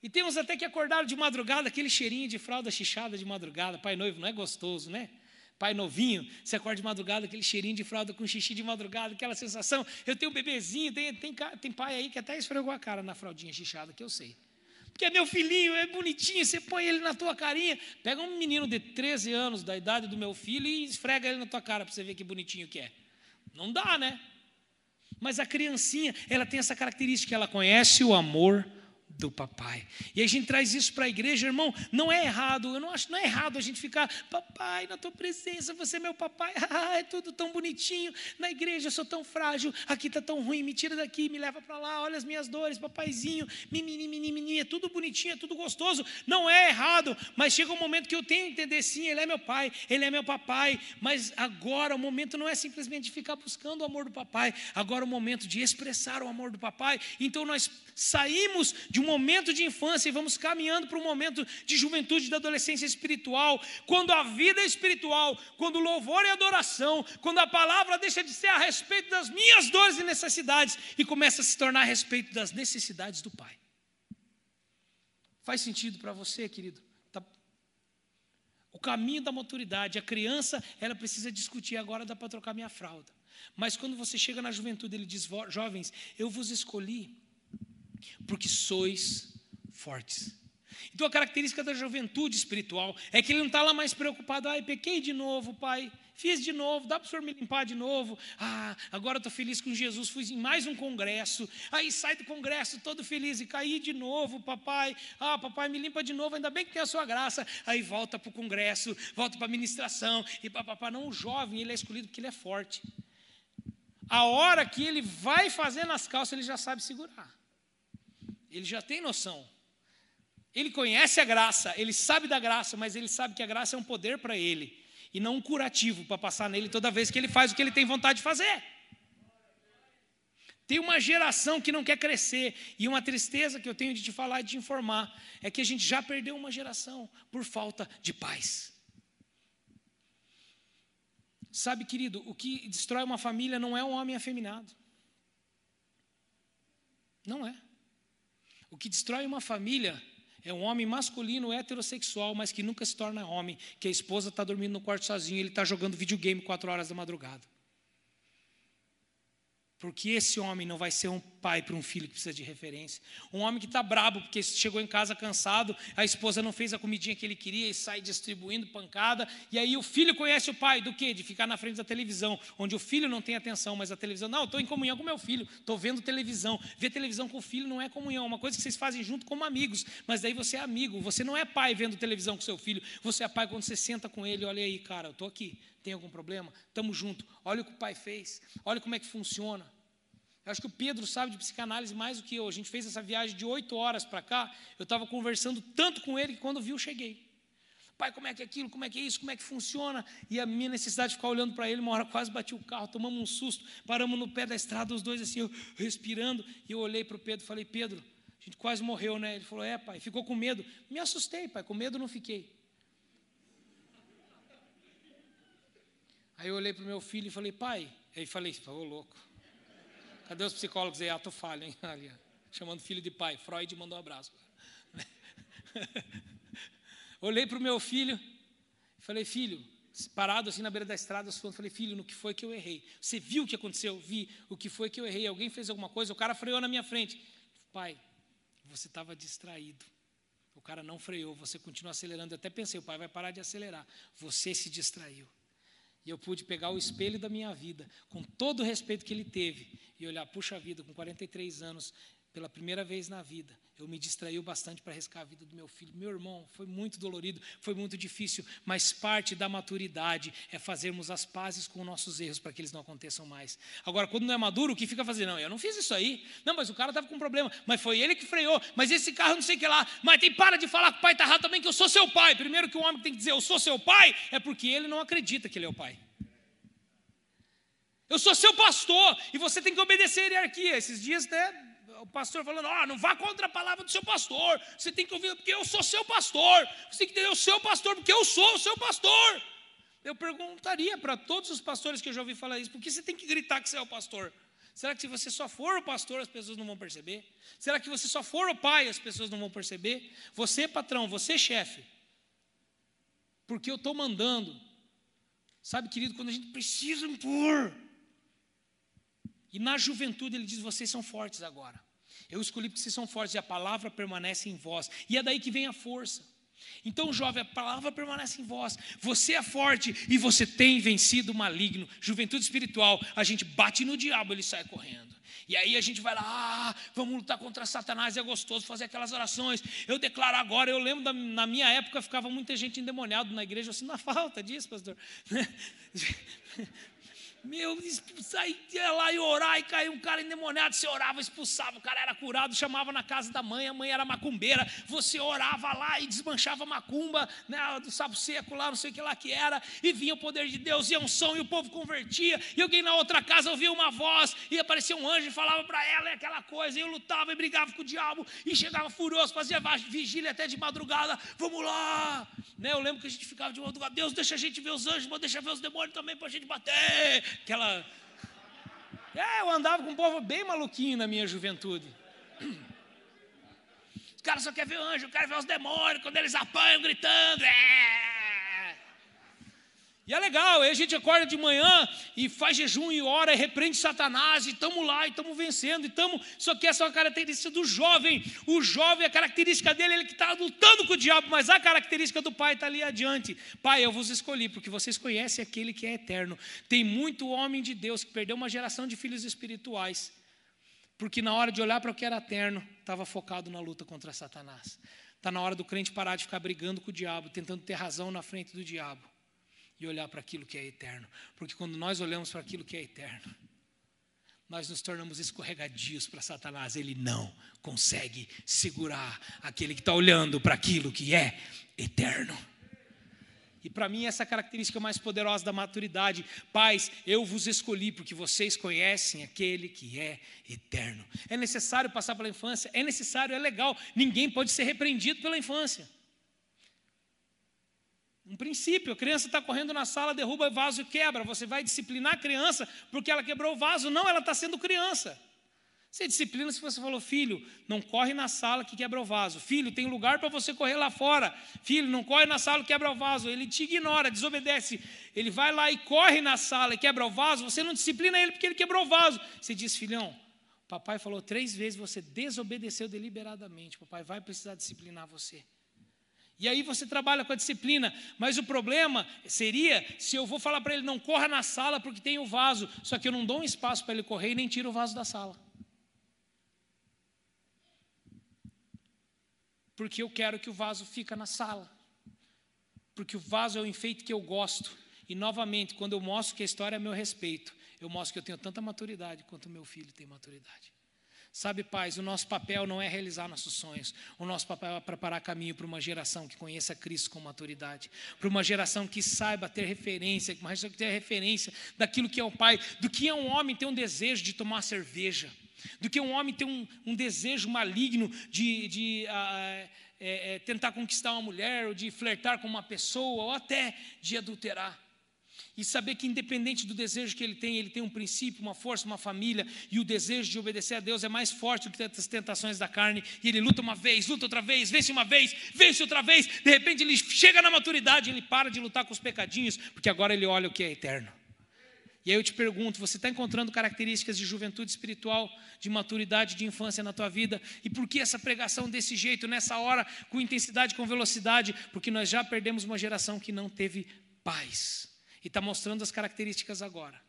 E temos até que acordar de madrugada, aquele cheirinho de fralda chichada de madrugada. Pai noivo não é gostoso, né? Pai novinho, você acorda de madrugada, aquele cheirinho de fralda com xixi de madrugada, aquela sensação. Eu tenho um bebezinho, tem, tem, tem pai aí que até esfregou a cara na fraldinha chichada, que eu sei. Porque é meu filhinho, é bonitinho, você põe ele na tua carinha. Pega um menino de 13 anos, da idade do meu filho, e esfrega ele na tua cara para você ver que bonitinho que é. Não dá, né? Mas a criancinha, ela tem essa característica, ela conhece o amor do papai. E a gente traz isso para a igreja, irmão, não é errado, eu não acho, não é errado a gente ficar, papai, na tua presença, você é meu papai, [laughs] ah, é tudo tão bonitinho, na igreja eu sou tão frágil, aqui está tão ruim, me tira daqui, me leva para lá, olha as minhas dores, papaizinho, mimimi, mimimi, é tudo bonitinho, é tudo gostoso, não é errado, mas chega um momento que eu tenho que entender, sim, ele é meu pai, ele é meu papai, mas agora o momento não é simplesmente ficar buscando o amor do papai, agora é o momento de expressar o amor do papai, então nós saímos de um momento de infância e vamos caminhando para um momento de juventude, de adolescência espiritual, quando a vida é espiritual, quando o louvor é adoração, quando a palavra deixa de ser a respeito das minhas dores e necessidades e começa a se tornar a respeito das necessidades do Pai. Faz sentido para você, querido? Tá. O caminho da maturidade, a criança, ela precisa discutir agora dá para trocar minha fralda. Mas quando você chega na juventude, ele diz: jovens, eu vos escolhi porque sois fortes. Então a característica da juventude espiritual é que ele não está lá mais preocupado, ai, pequei de novo, pai, fiz de novo, dá para o senhor me limpar de novo? Ah, agora estou feliz com Jesus, fui em mais um congresso, aí sai do congresso todo feliz e caí de novo, papai, ah, papai, me limpa de novo, ainda bem que tem a sua graça, aí volta para o congresso, volta para a ministração, e papai, não, o jovem, ele é escolhido porque ele é forte. A hora que ele vai fazer nas calças, ele já sabe segurar. Ele já tem noção. Ele conhece a graça, ele sabe da graça, mas ele sabe que a graça é um poder para ele e não um curativo para passar nele toda vez que ele faz o que ele tem vontade de fazer. Tem uma geração que não quer crescer, e uma tristeza que eu tenho de te falar e de te informar é que a gente já perdeu uma geração por falta de paz. Sabe, querido, o que destrói uma família não é um homem afeminado. Não é. O que destrói uma família é um homem masculino heterossexual, mas que nunca se torna homem, que a esposa está dormindo no quarto sozinho, ele está jogando videogame quatro horas da madrugada. Porque esse homem não vai ser um pai para um filho que precisa de referência. Um homem que está brabo porque chegou em casa cansado, a esposa não fez a comidinha que ele queria e sai distribuindo pancada. E aí o filho conhece o pai do quê? De ficar na frente da televisão, onde o filho não tem atenção, mas a televisão, não, estou em comunhão com meu filho, estou vendo televisão. Ver televisão com o filho não é comunhão, é uma coisa que vocês fazem junto como amigos, mas daí você é amigo. Você não é pai vendo televisão com seu filho, você é pai quando você senta com ele, olha aí, cara, eu estou aqui, tem algum problema? Estamos juntos. Olha o que o pai fez. Olha como é que funciona. Eu acho que o Pedro sabe de psicanálise mais do que eu. A gente fez essa viagem de oito horas para cá. Eu estava conversando tanto com ele que quando viu, cheguei. Pai, como é que é aquilo? Como é que é isso? Como é que funciona? E a minha necessidade de ficar olhando para ele, uma hora quase bati o carro, tomamos um susto, paramos no pé da estrada, os dois assim, respirando. E eu olhei para o Pedro e falei: Pedro, a gente quase morreu, né? Ele falou: É, pai, ficou com medo. Me assustei, pai, com medo não fiquei. Aí eu olhei para o meu filho e falei, pai, aí falei, ô louco. Cadê os psicólogos aí? Ato falho, hein? [laughs] Ali, chamando filho de pai. Freud mandou um abraço. [laughs] Olhei para o meu filho e falei, filho, parado assim na beira da estrada, falei, filho, no que foi que eu errei? Você viu o que aconteceu? Vi o que foi que eu errei. Alguém fez alguma coisa, o cara freou na minha frente. Pai, você estava distraído. O cara não freou, você continua acelerando. Eu até pensei, o pai vai parar de acelerar. Você se distraiu. E eu pude pegar o espelho da minha vida, com todo o respeito que ele teve, e olhar, puxa vida, com 43 anos, pela primeira vez na vida, eu me distraiu bastante para arriscar a vida do meu filho. Meu irmão, foi muito dolorido, foi muito difícil, mas parte da maturidade é fazermos as pazes com nossos erros para que eles não aconteçam mais. Agora, quando não é maduro, o que fica fazendo? Não, eu não fiz isso aí. Não, mas o cara estava com problema, mas foi ele que freou, mas esse carro não sei o que lá. Mas tem para de falar que o pai está errado também, que eu sou seu pai. Primeiro que o homem tem que dizer eu sou seu pai, é porque ele não acredita que ele é o pai. Eu sou seu pastor e você tem que obedecer a hierarquia. Esses dias até o pastor falando: oh, não vá contra a palavra do seu pastor, você tem que ouvir, porque eu sou seu pastor, você tem que ter o seu pastor, porque eu sou o seu pastor. Eu perguntaria para todos os pastores que eu já ouvi falar isso: por que você tem que gritar que você é o pastor? Será que se você só for o pastor, as pessoas não vão perceber? Será que você só for o pai, as pessoas não vão perceber? Você, patrão, você, chefe, porque eu estou mandando. Sabe, querido, quando a gente precisa impor. E na juventude ele diz: vocês são fortes agora. Eu escolhi porque vocês são fortes e a palavra permanece em vós. E é daí que vem a força. Então, jovem, a palavra permanece em vós. Você é forte e você tem vencido o maligno. Juventude espiritual, a gente bate no diabo, ele sai correndo. E aí a gente vai lá, ah, vamos lutar contra Satanás, é gostoso fazer aquelas orações. Eu declaro agora, eu lembro da, na minha época ficava muita gente endemoniado na igreja, assim, na falta disso, pastor. [laughs] Meu, saía lá e orar e caiu um cara endemoniado. Você orava, expulsava, o cara era curado, chamava na casa da mãe, a mãe era macumbeira. Você orava lá e desmanchava macumba, né, do sapo seco lá, não sei o que lá que era, e vinha o poder de Deus e a unção, e o povo convertia. E alguém na outra casa ouvia uma voz, e aparecia um anjo e falava para ela e aquela coisa. E eu lutava e brigava com o diabo, e chegava furioso, fazia vigília até de madrugada. Vamos lá, né, eu lembro que a gente ficava de madrugada, Deus deixa a gente ver os anjos, mas deixa ver os demônios também para a gente bater aquela. É, eu andava com um povo bem maluquinho na minha juventude. Os caras só querem ver anjo, querem ver os demônios, quando eles apanham gritando. É. E é legal, aí a gente acorda de manhã e faz jejum e ora e repreende Satanás, e estamos lá, e estamos vencendo, e estamos. Só que essa é uma característica do jovem. O jovem, a característica dele ele que está lutando com o diabo, mas a característica do pai está ali adiante. Pai, eu vos escolhi, porque vocês conhecem aquele que é eterno. Tem muito homem de Deus que perdeu uma geração de filhos espirituais, porque na hora de olhar para o que era eterno, estava focado na luta contra Satanás. Está na hora do crente parar de ficar brigando com o diabo, tentando ter razão na frente do diabo e olhar para aquilo que é eterno. Porque quando nós olhamos para aquilo que é eterno, nós nos tornamos escorregadios para Satanás. Ele não consegue segurar aquele que está olhando para aquilo que é eterno. E para mim, essa é característica mais poderosa da maturidade. Pais, eu vos escolhi porque vocês conhecem aquele que é eterno. É necessário passar pela infância? É necessário, é legal. Ninguém pode ser repreendido pela infância. Um princípio, a criança está correndo na sala, derruba o vaso e quebra. Você vai disciplinar a criança porque ela quebrou o vaso. Não, ela está sendo criança. Você disciplina se você falou, filho, não corre na sala que quebra o vaso. Filho, tem lugar para você correr lá fora. Filho, não corre na sala que quebra o vaso. Ele te ignora, desobedece. Ele vai lá e corre na sala e quebra o vaso. Você não disciplina ele porque ele quebrou o vaso. Você diz, filhão, papai falou três vezes, você desobedeceu deliberadamente. Papai vai precisar disciplinar você. E aí você trabalha com a disciplina, mas o problema seria se eu vou falar para ele não corra na sala porque tem o vaso, só que eu não dou um espaço para ele correr e nem tiro o vaso da sala. Porque eu quero que o vaso fica na sala. Porque o vaso é o enfeite que eu gosto. E novamente, quando eu mostro que a história é a meu respeito, eu mostro que eu tenho tanta maturidade quanto meu filho tem maturidade. Sabe, pais, o nosso papel não é realizar nossos sonhos. O nosso papel é preparar caminho para uma geração que conheça Cristo com maturidade. Para uma geração que saiba ter referência, que geração que tenha referência daquilo que é o pai, do que é um homem ter um desejo de tomar cerveja, do que um homem ter um, um desejo maligno de, de uh, é, é, tentar conquistar uma mulher, ou de flertar com uma pessoa, ou até de adulterar e saber que, independente do desejo que ele tem, ele tem um princípio, uma força, uma família, e o desejo de obedecer a Deus é mais forte do que as tentações da carne, e ele luta uma vez, luta outra vez, vence uma vez, vence outra vez, de repente ele chega na maturidade, ele para de lutar com os pecadinhos, porque agora ele olha o que é eterno. E aí eu te pergunto: você está encontrando características de juventude espiritual, de maturidade, de infância na tua vida? E por que essa pregação desse jeito, nessa hora, com intensidade, com velocidade? Porque nós já perdemos uma geração que não teve paz. E está mostrando as características agora.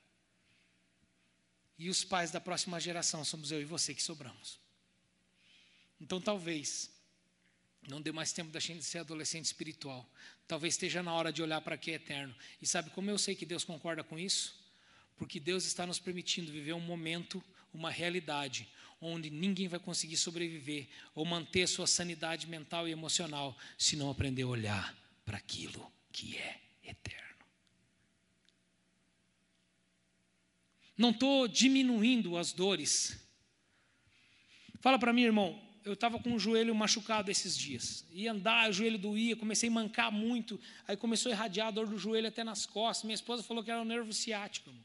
E os pais da próxima geração somos eu e você que sobramos. Então talvez não dê mais tempo da gente ser adolescente espiritual. Talvez esteja na hora de olhar para que é eterno. E sabe como eu sei que Deus concorda com isso? Porque Deus está nos permitindo viver um momento, uma realidade, onde ninguém vai conseguir sobreviver ou manter sua sanidade mental e emocional se não aprender a olhar para aquilo que é eterno. Não estou diminuindo as dores. Fala para mim, irmão, eu estava com o joelho machucado esses dias. Ia andar, o joelho doía, comecei a mancar muito. Aí começou a irradiar a dor do joelho até nas costas. Minha esposa falou que era um nervo ciático. Irmão.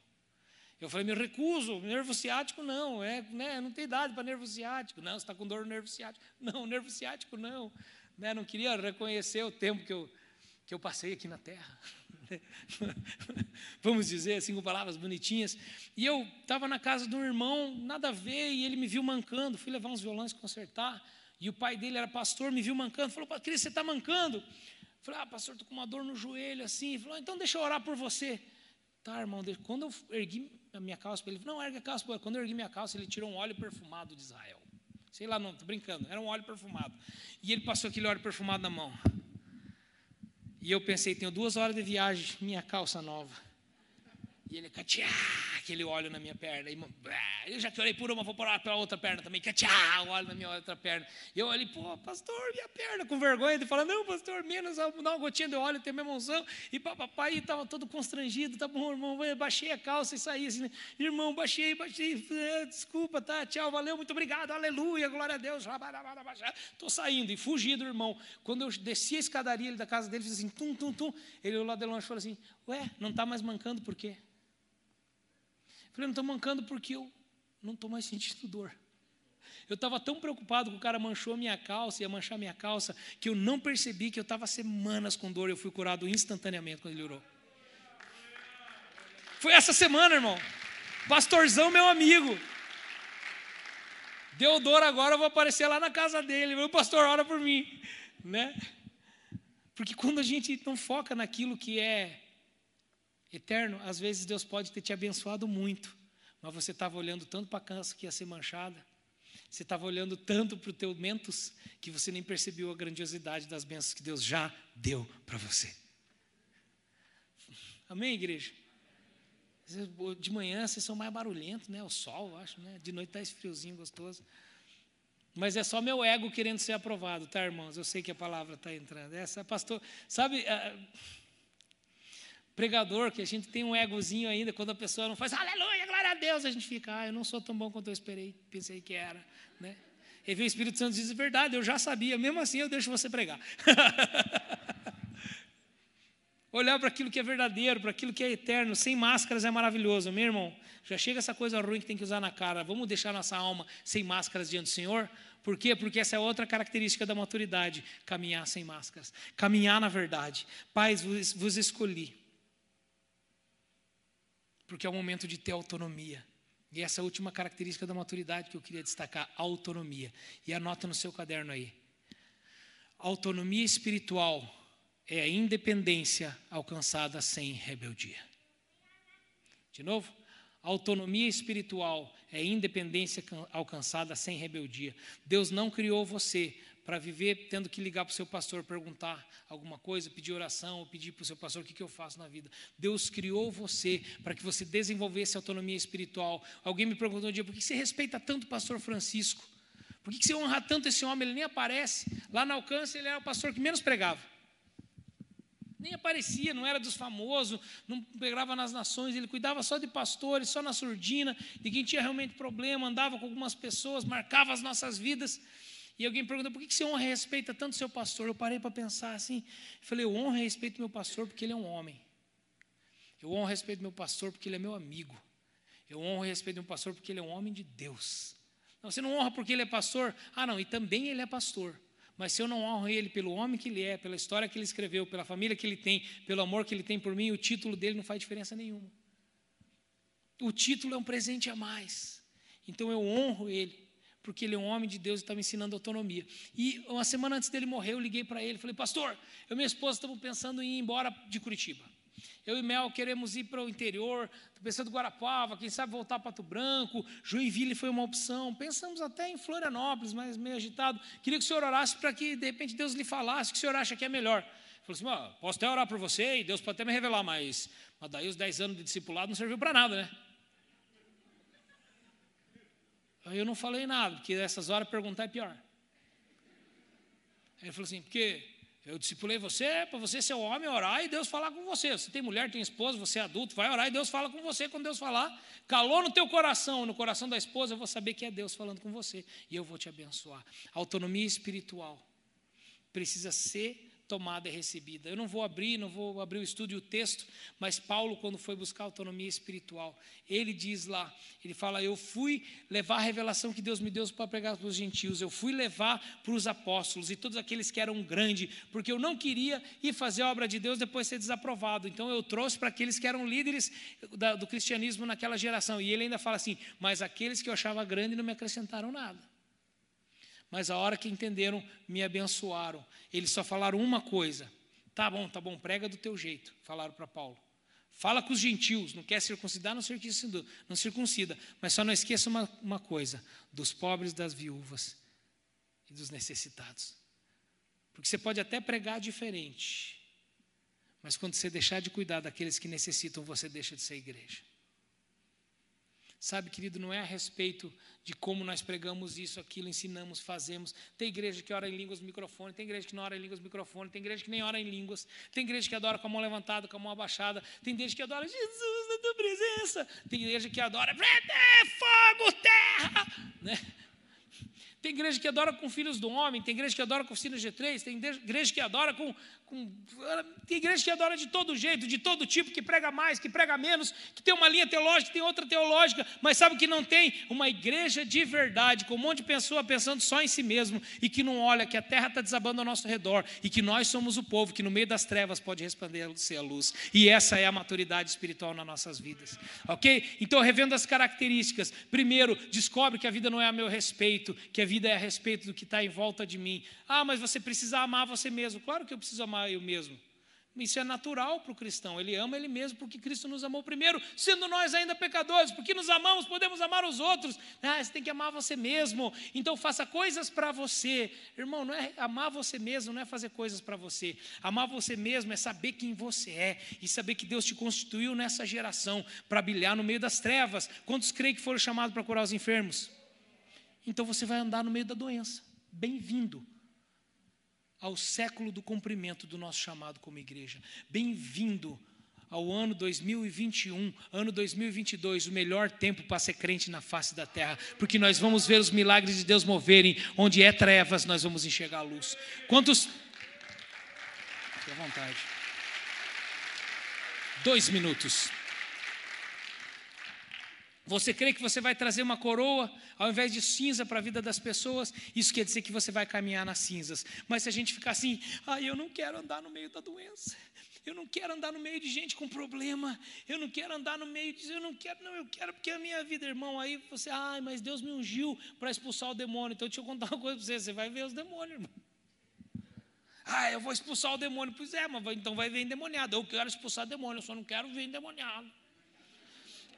Eu falei, me recuso, nervo ciático não, é, né, não tem idade para nervo ciático. Não, você está com dor no nervo ciático. [laughs] Não, nervo ciático não. Né, não queria reconhecer o tempo que eu, que eu passei aqui na terra. [laughs] Vamos dizer assim, com palavras bonitinhas. E eu estava na casa de um irmão, nada a ver, e ele me viu mancando. Fui levar uns violões consertar. E o pai dele era pastor, me viu mancando. Falou, Cris, você está mancando? Falei, ah, pastor, estou com uma dor no joelho assim. Falou, então deixa eu orar por você. Tá, irmão, quando eu ergui a minha calça para ele, não, ergue a calça. Quando eu ergui minha calça, ele tirou um óleo perfumado de Israel. Sei lá, não, estou brincando, era um óleo perfumado. E ele passou aquele óleo perfumado na mão. E eu pensei, tenho duas horas de viagem, minha calça nova. E ele, catia, aquele óleo na minha perna. E, eu já que orei por uma, vou pôr pela outra perna também. Catia, o óleo na minha outra perna. E eu olhei, pô, pastor, minha perna, com vergonha de falar, não, pastor, menos, dá uma gotinha de óleo, tem minha mãozão. E papai estava todo constrangido, tá bom, irmão, eu baixei a calça e saí assim, irmão, baixei, baixei, é, desculpa, tá, tchau, valeu, muito obrigado, aleluia, glória a Deus. Estou saindo e fugi do irmão. Quando eu desci a escadaria da casa dele, fiz assim, tum, tum, tum. Ele olhou lá de longe e falou assim, ué, não está mais mancando por quê? Falei, não estou mancando porque eu não estou mais sentindo dor. Eu estava tão preocupado que o cara manchou minha calça, ia manchar minha calça, que eu não percebi que eu estava semanas com dor. Eu fui curado instantaneamente quando ele orou. Foi essa semana, irmão. Pastorzão, meu amigo. Deu dor agora, eu vou aparecer lá na casa dele. Meu pastor, ora por mim. Né? Porque quando a gente não foca naquilo que é eterno, às vezes Deus pode ter te abençoado muito, mas você estava olhando tanto para a cansa que ia ser manchada, você estava olhando tanto para o teu mentos que você nem percebeu a grandiosidade das bênçãos que Deus já deu para você. Amém, igreja? De manhã vocês são mais barulhentos, né? O sol, eu acho, né? De noite está esse friozinho gostoso. Mas é só meu ego querendo ser aprovado, tá, irmãos? Eu sei que a palavra está entrando. Essa pastor, sabe? Pregador, que a gente tem um egozinho ainda, quando a pessoa não faz aleluia, glória a Deus, a gente fica, ah, eu não sou tão bom quanto eu esperei, pensei que era. Né? E vem o Espírito Santo diz, verdade, eu já sabia, mesmo assim eu deixo você pregar. [laughs] Olhar para aquilo que é verdadeiro, para aquilo que é eterno, sem máscaras é maravilhoso, meu irmão. Já chega essa coisa ruim que tem que usar na cara. Vamos deixar nossa alma sem máscaras diante do Senhor? Por quê? Porque essa é outra característica da maturidade: caminhar sem máscaras, caminhar na verdade. Pais, vos, vos escolhi porque é o momento de ter autonomia. E essa é última característica da maturidade que eu queria destacar: autonomia. E anota no seu caderno aí. Autonomia espiritual é a independência alcançada sem rebeldia. De novo, autonomia espiritual é independência alcançada sem rebeldia. Deus não criou você para viver tendo que ligar para o seu pastor, perguntar alguma coisa, pedir oração, ou pedir para o seu pastor o que, que eu faço na vida. Deus criou você para que você desenvolvesse autonomia espiritual. Alguém me perguntou um dia, por que você respeita tanto o pastor Francisco? Por que você honra tanto esse homem? Ele nem aparece. Lá no alcance, ele era o pastor que menos pregava. Nem aparecia, não era dos famosos, não pregava nas nações, ele cuidava só de pastores, só na surdina, de quem tinha realmente problema, andava com algumas pessoas, marcava as nossas vidas. E alguém perguntou, por que você honra e respeita tanto seu pastor? Eu parei para pensar assim, falei, eu honro e respeito meu pastor porque ele é um homem. Eu honro e respeito meu pastor porque ele é meu amigo. Eu honro e respeito meu pastor porque ele é um homem de Deus. Não, você não honra porque ele é pastor? Ah, não, e também ele é pastor. Mas se eu não honro ele pelo homem que ele é, pela história que ele escreveu, pela família que ele tem, pelo amor que ele tem por mim, o título dele não faz diferença nenhuma. o título é um presente a mais. Então eu honro ele, porque ele é um homem de Deus e está me ensinando autonomia. E uma semana antes dele morrer, eu liguei para ele, falei, pastor, eu e minha esposa estamos pensando em ir embora de Curitiba. Eu e Mel queremos ir para o interior, pensando em Guarapava, quem sabe voltar para Pato Branco, Joinville foi uma opção. Pensamos até em Florianópolis, mas meio agitado. Queria que o senhor orasse para que, de repente, Deus lhe falasse o que o senhor acha que é melhor. Falou assim: posso até orar por você e Deus pode até me revelar, mas, mas daí os 10 anos de discipulado não serviu para nada, né? Aí eu não falei nada, porque nessas horas perguntar é pior. Ele falou assim: porque eu discipulei você para você ser homem, orar e Deus falar com você. Você tem mulher, tem esposa, você é adulto, vai orar e Deus fala com você. Quando Deus falar, calou no teu coração, no coração da esposa, eu vou saber que é Deus falando com você e eu vou te abençoar. autonomia espiritual precisa ser tomada e recebida. Eu não vou abrir, não vou abrir o estudo e o texto, mas Paulo, quando foi buscar autonomia espiritual, ele diz lá, ele fala: Eu fui levar a revelação que Deus me deu para pregar para os gentios, eu fui levar para os apóstolos e todos aqueles que eram grandes, porque eu não queria ir fazer a obra de Deus depois ser desaprovado. Então eu trouxe para aqueles que eram líderes do cristianismo naquela geração. E ele ainda fala assim: Mas aqueles que eu achava grande não me acrescentaram nada. Mas a hora que entenderam, me abençoaram. Eles só falaram uma coisa: tá bom, tá bom, prega do teu jeito. Falaram para Paulo. Fala com os gentios, não quer circuncidar, não circuncida, não circuncida. Mas só não esqueça uma, uma coisa: dos pobres, das viúvas e dos necessitados. Porque você pode até pregar diferente, mas quando você deixar de cuidar daqueles que necessitam, você deixa de ser igreja. Sabe, querido, não é a respeito de como nós pregamos isso, aquilo, ensinamos, fazemos. Tem igreja que ora em línguas microfone, tem igreja que não ora em línguas microfone, tem igreja que nem ora em línguas, tem igreja que adora com a mão levantada, com a mão abaixada, tem igreja que adora Jesus na tua presença, tem igreja que adora fogo, terra, né? Tem igreja que adora com filhos do homem, tem igreja que adora com oficina G3, tem igreja que adora com, com. Tem igreja que adora de todo jeito, de todo tipo, que prega mais, que prega menos, que tem uma linha teológica, que tem outra teológica, mas sabe que não tem uma igreja de verdade, com um monte de pessoa pensando só em si mesmo e que não olha que a terra está desabando ao nosso redor e que nós somos o povo que no meio das trevas pode resplandecer a luz. E essa é a maturidade espiritual nas nossas vidas. Ok? Então, revendo as características. Primeiro, descobre que a vida não é a meu respeito, que a vida é a respeito do que está em volta de mim. Ah, mas você precisa amar você mesmo. Claro que eu preciso amar eu mesmo. Isso é natural para o cristão. Ele ama ele mesmo porque Cristo nos amou primeiro, sendo nós ainda pecadores. Porque nos amamos, podemos amar os outros. Ah, você tem que amar você mesmo. Então faça coisas para você. Irmão, não é amar você mesmo, não é fazer coisas para você. Amar você mesmo é saber quem você é e saber que Deus te constituiu nessa geração para brilhar no meio das trevas. Quantos creem que foram chamados para curar os enfermos? Então você vai andar no meio da doença. Bem-vindo ao século do cumprimento do nosso chamado como igreja. Bem-vindo ao ano 2021, ano 2022, o melhor tempo para ser crente na face da terra, porque nós vamos ver os milagres de Deus moverem, onde é trevas, nós vamos enxergar a luz. Quantos. Fique à vontade. Dois minutos. Você crê que você vai trazer uma coroa ao invés de cinza para a vida das pessoas? Isso quer dizer que você vai caminhar nas cinzas. Mas se a gente ficar assim, ah, eu não quero andar no meio da doença. Eu não quero andar no meio de gente com problema. Eu não quero andar no meio de. Eu não quero, não, eu quero porque é a minha vida, irmão. Aí você, ai, mas Deus me ungiu para expulsar o demônio. Então deixa eu contar uma coisa para você: você vai ver os demônios, irmão. Ah, eu vou expulsar o demônio. Pois é, mas então vai ver endemoniado. Eu quero expulsar demônio, eu só não quero ver endemoniado.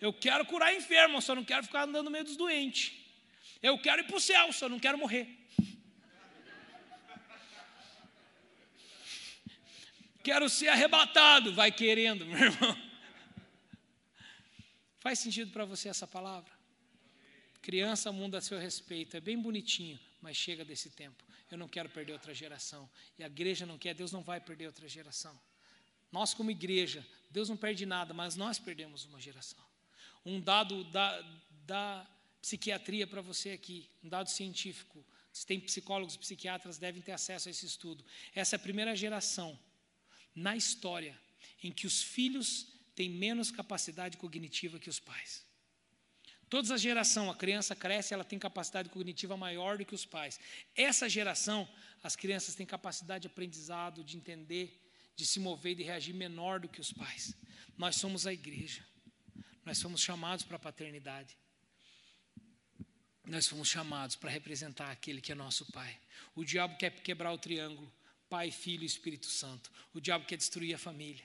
Eu quero curar enfermo, só não quero ficar andando no meio dos doentes. Eu quero ir para o céu, só não quero morrer. Quero ser arrebatado, vai querendo, meu irmão. Faz sentido para você essa palavra? Criança, mundo a seu respeito, é bem bonitinho, mas chega desse tempo. Eu não quero perder outra geração. E a igreja não quer, Deus não vai perder outra geração. Nós, como igreja, Deus não perde nada, mas nós perdemos uma geração um dado da, da psiquiatria para você aqui, um dado científico. Se tem psicólogos, psiquiatras devem ter acesso a esse estudo. Essa é a primeira geração na história em que os filhos têm menos capacidade cognitiva que os pais. Todas as gerações, a criança cresce, ela tem capacidade cognitiva maior do que os pais. Essa geração, as crianças têm capacidade de aprendizado, de entender, de se mover e de reagir menor do que os pais. Nós somos a igreja. Nós fomos chamados para a paternidade. Nós fomos chamados para representar aquele que é nosso Pai. O diabo quer quebrar o triângulo: Pai, Filho e Espírito Santo. O diabo quer destruir a família.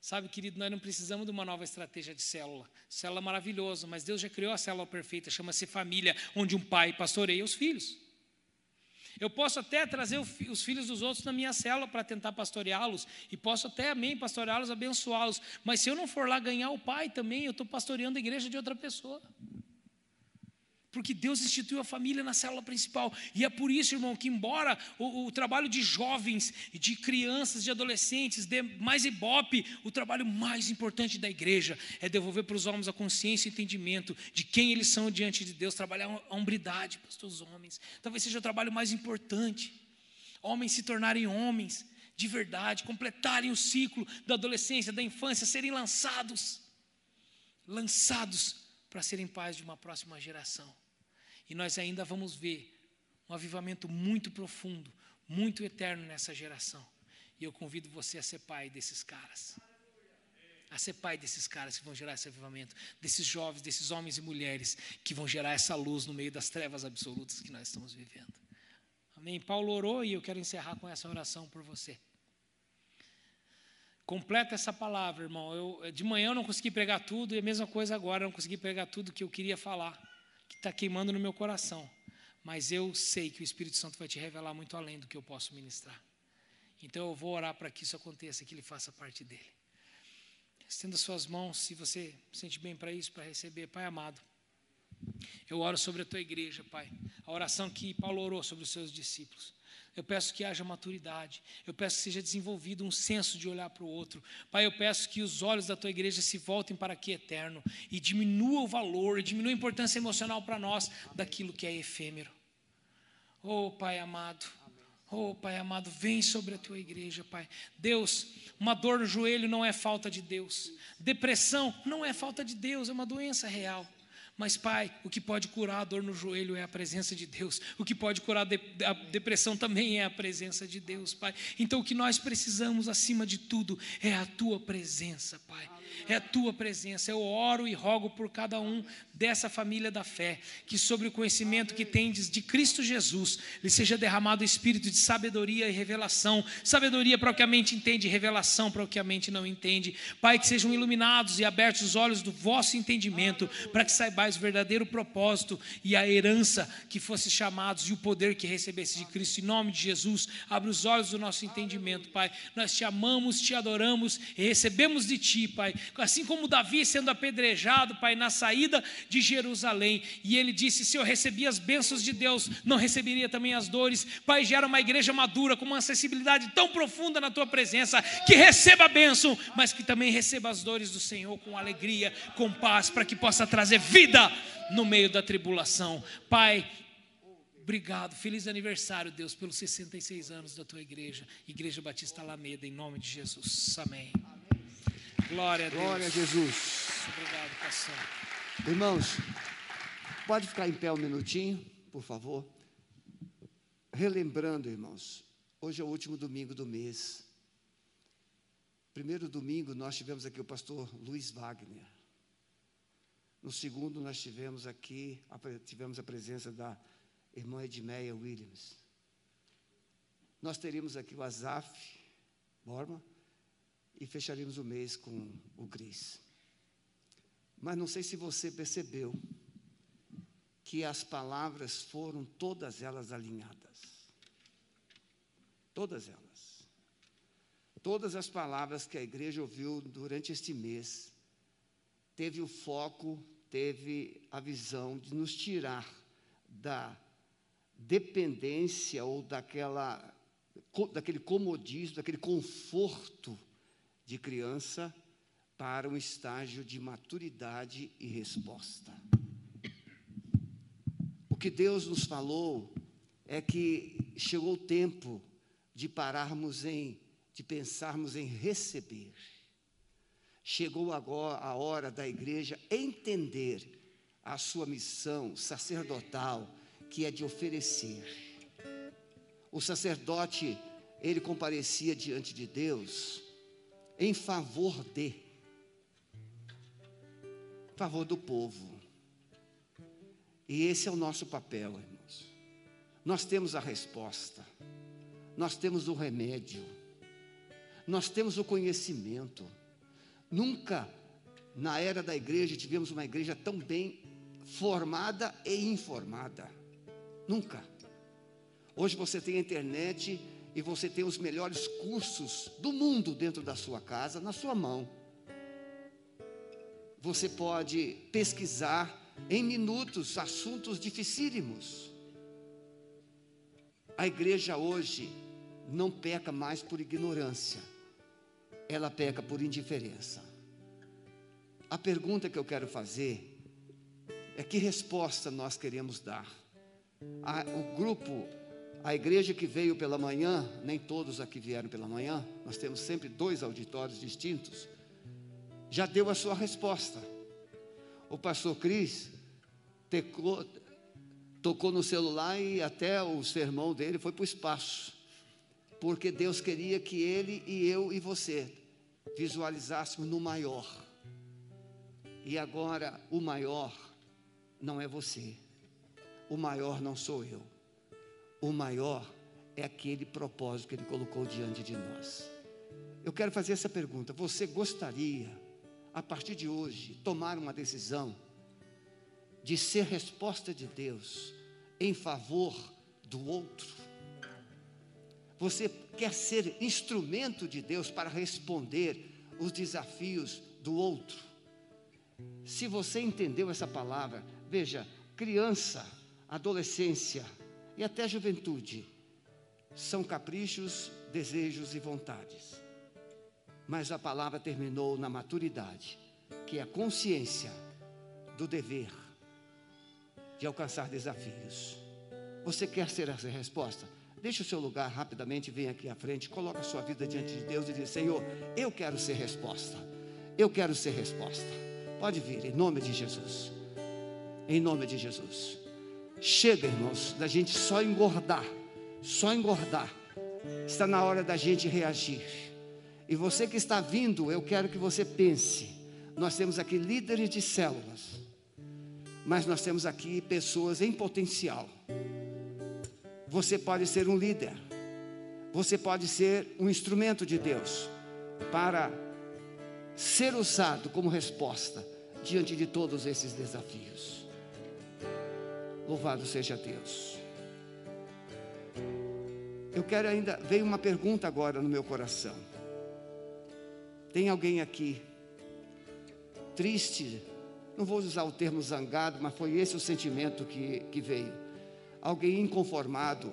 Sabe, querido, nós não precisamos de uma nova estratégia de célula. Célula maravilhoso, mas Deus já criou a célula perfeita, chama-se família, onde um pai pastoreia os filhos. Eu posso até trazer os filhos dos outros na minha célula para tentar pastoreá-los, e posso até, amém, pastoreá-los, abençoá-los, mas se eu não for lá ganhar o pai também, eu estou pastoreando a igreja de outra pessoa porque Deus instituiu a família na célula principal. E é por isso, irmão, que embora o, o trabalho de jovens, de crianças, de adolescentes, dê mais ibope, o trabalho mais importante da igreja é devolver para os homens a consciência e entendimento de quem eles são diante de Deus, trabalhar a hombridade para os homens. Talvez seja o trabalho mais importante. Homens se tornarem homens de verdade, completarem o ciclo da adolescência, da infância, serem lançados lançados para serem pais de uma próxima geração. E nós ainda vamos ver um avivamento muito profundo, muito eterno nessa geração. E eu convido você a ser pai desses caras. A ser pai desses caras que vão gerar esse avivamento, desses jovens, desses homens e mulheres que vão gerar essa luz no meio das trevas absolutas que nós estamos vivendo. Amém. Paulo orou e eu quero encerrar com essa oração por você. Completa essa palavra, irmão. Eu, de manhã eu não consegui pregar tudo, e a mesma coisa agora, eu não consegui pregar tudo que eu queria falar que está queimando no meu coração. Mas eu sei que o Espírito Santo vai te revelar muito além do que eu posso ministrar. Então eu vou orar para que isso aconteça, que ele faça parte dele. Estenda suas mãos, se você sente bem para isso, para receber. Pai amado, eu oro sobre a tua igreja, Pai. A oração que Paulo orou sobre os seus discípulos. Eu peço que haja maturidade. Eu peço que seja desenvolvido um senso de olhar para o outro. Pai, eu peço que os olhos da tua igreja se voltem para aqui eterno e diminua o valor, diminua a importância emocional para nós daquilo que é efêmero. Oh, Pai amado. Oh, Pai amado, vem sobre a tua igreja, Pai. Deus, uma dor no joelho não é falta de Deus. Depressão não é falta de Deus, é uma doença real. Mas, Pai, o que pode curar a dor no joelho é a presença de Deus. O que pode curar a depressão também é a presença de Deus, Pai. Então, o que nós precisamos, acima de tudo, é a Tua presença, Pai é a tua presença. Eu oro e rogo por cada um dessa família da fé, que sobre o conhecimento que tendes de Cristo Jesus, lhe seja derramado o espírito de sabedoria e revelação, sabedoria para o que a mente entende, revelação para o que a mente não entende. Pai, que sejam iluminados e abertos os olhos do vosso entendimento, para que saibais o verdadeiro propósito e a herança que fosse chamados e o poder que recebesse de Cristo. Em nome de Jesus, abre os olhos do nosso entendimento, Pai. Nós te amamos, te adoramos e recebemos de ti, Pai, assim como Davi sendo apedrejado, Pai, na saída de Jerusalém, e ele disse: Se eu recebi as bênçãos de Deus, não receberia também as dores. Pai, gera uma igreja madura, com uma acessibilidade tão profunda na tua presença, que receba a bênção, mas que também receba as dores do Senhor com alegria, com paz, para que possa trazer vida no meio da tribulação. Pai, Obrigado, feliz aniversário, Deus, pelos 66 anos da tua igreja, Igreja Batista Alameda, em nome de Jesus. Amém. Glória a Deus. Glória a Jesus. Obrigado, pastor. Irmãos, pode ficar em pé um minutinho, por favor. Relembrando, irmãos, hoje é o último domingo do mês. Primeiro domingo nós tivemos aqui o pastor Luiz Wagner. No segundo nós tivemos aqui, tivemos a presença da irmã Edmeia Williams. Nós teríamos aqui o Azaf Borma e fecharíamos o mês com o Cris. Mas não sei se você percebeu que as palavras foram todas elas alinhadas. Todas elas. Todas as palavras que a igreja ouviu durante este mês teve o foco, teve a visão de nos tirar da dependência ou daquela daquele comodismo, daquele conforto de criança para um estágio de maturidade e resposta. O que Deus nos falou é que chegou o tempo de pararmos em, de pensarmos em receber. Chegou agora a hora da igreja entender a sua missão sacerdotal, que é de oferecer. O sacerdote, ele comparecia diante de Deus em favor de. favor do povo. E esse é o nosso papel, irmãos. Nós temos a resposta, nós temos o remédio, nós temos o conhecimento. Nunca na era da igreja tivemos uma igreja tão bem formada e informada. Nunca. Hoje você tem a internet e você tem os melhores cursos do mundo dentro da sua casa, na sua mão. Você pode pesquisar em minutos assuntos dificílimos. A igreja hoje não peca mais por ignorância, ela peca por indiferença. A pergunta que eu quero fazer é que resposta nós queremos dar? A, o grupo, a igreja que veio pela manhã, nem todos aqui vieram pela manhã, nós temos sempre dois auditórios distintos, já deu a sua resposta. O pastor Cris tecou, tocou no celular e até o sermão dele foi para o espaço, porque Deus queria que ele e eu e você visualizássemos no maior. E agora o maior não é você, o maior não sou eu, o maior é aquele propósito que Ele colocou diante de nós. Eu quero fazer essa pergunta: você gostaria, a partir de hoje, tomar uma decisão de ser resposta de Deus em favor do outro? Você quer ser instrumento de Deus para responder os desafios do outro? Se você entendeu essa palavra, veja, criança, adolescência e até juventude são caprichos, desejos e vontades. Mas a palavra terminou na maturidade, que é a consciência do dever de alcançar desafios. Você quer ser essa resposta? Deixe o seu lugar rapidamente, vem aqui à frente, coloca a sua vida diante de Deus e diz: Senhor, eu quero ser resposta. Eu quero ser resposta. Pode vir, em nome de Jesus. Em nome de Jesus. Chega, irmãos, da gente só engordar, só engordar. Está na hora da gente reagir. E você que está vindo, eu quero que você pense. Nós temos aqui líderes de células mas nós temos aqui pessoas em potencial. Você pode ser um líder, você pode ser um instrumento de Deus para ser usado como resposta diante de todos esses desafios. Louvado seja Deus. Eu quero ainda, veio uma pergunta agora no meu coração. Tem alguém aqui triste não vou usar o termo zangado, mas foi esse o sentimento que, que veio. Alguém inconformado,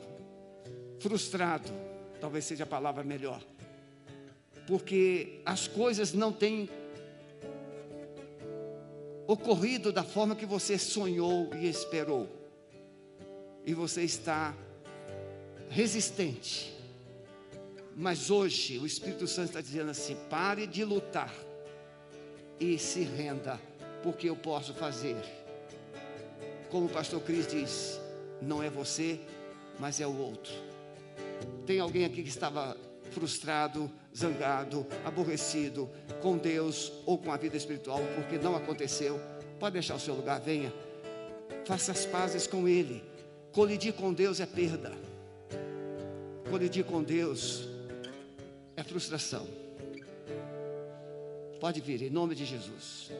frustrado, talvez seja a palavra melhor, porque as coisas não têm ocorrido da forma que você sonhou e esperou, e você está resistente. Mas hoje o Espírito Santo está dizendo assim: pare de lutar e se renda porque eu posso fazer. Como o pastor Cris diz, não é você, mas é o outro. Tem alguém aqui que estava frustrado, zangado, aborrecido com Deus ou com a vida espiritual porque não aconteceu? Pode deixar o seu lugar, venha. Faça as pazes com Ele. Colidir com Deus é perda. Colidir com Deus é frustração. Pode vir, em nome de Jesus.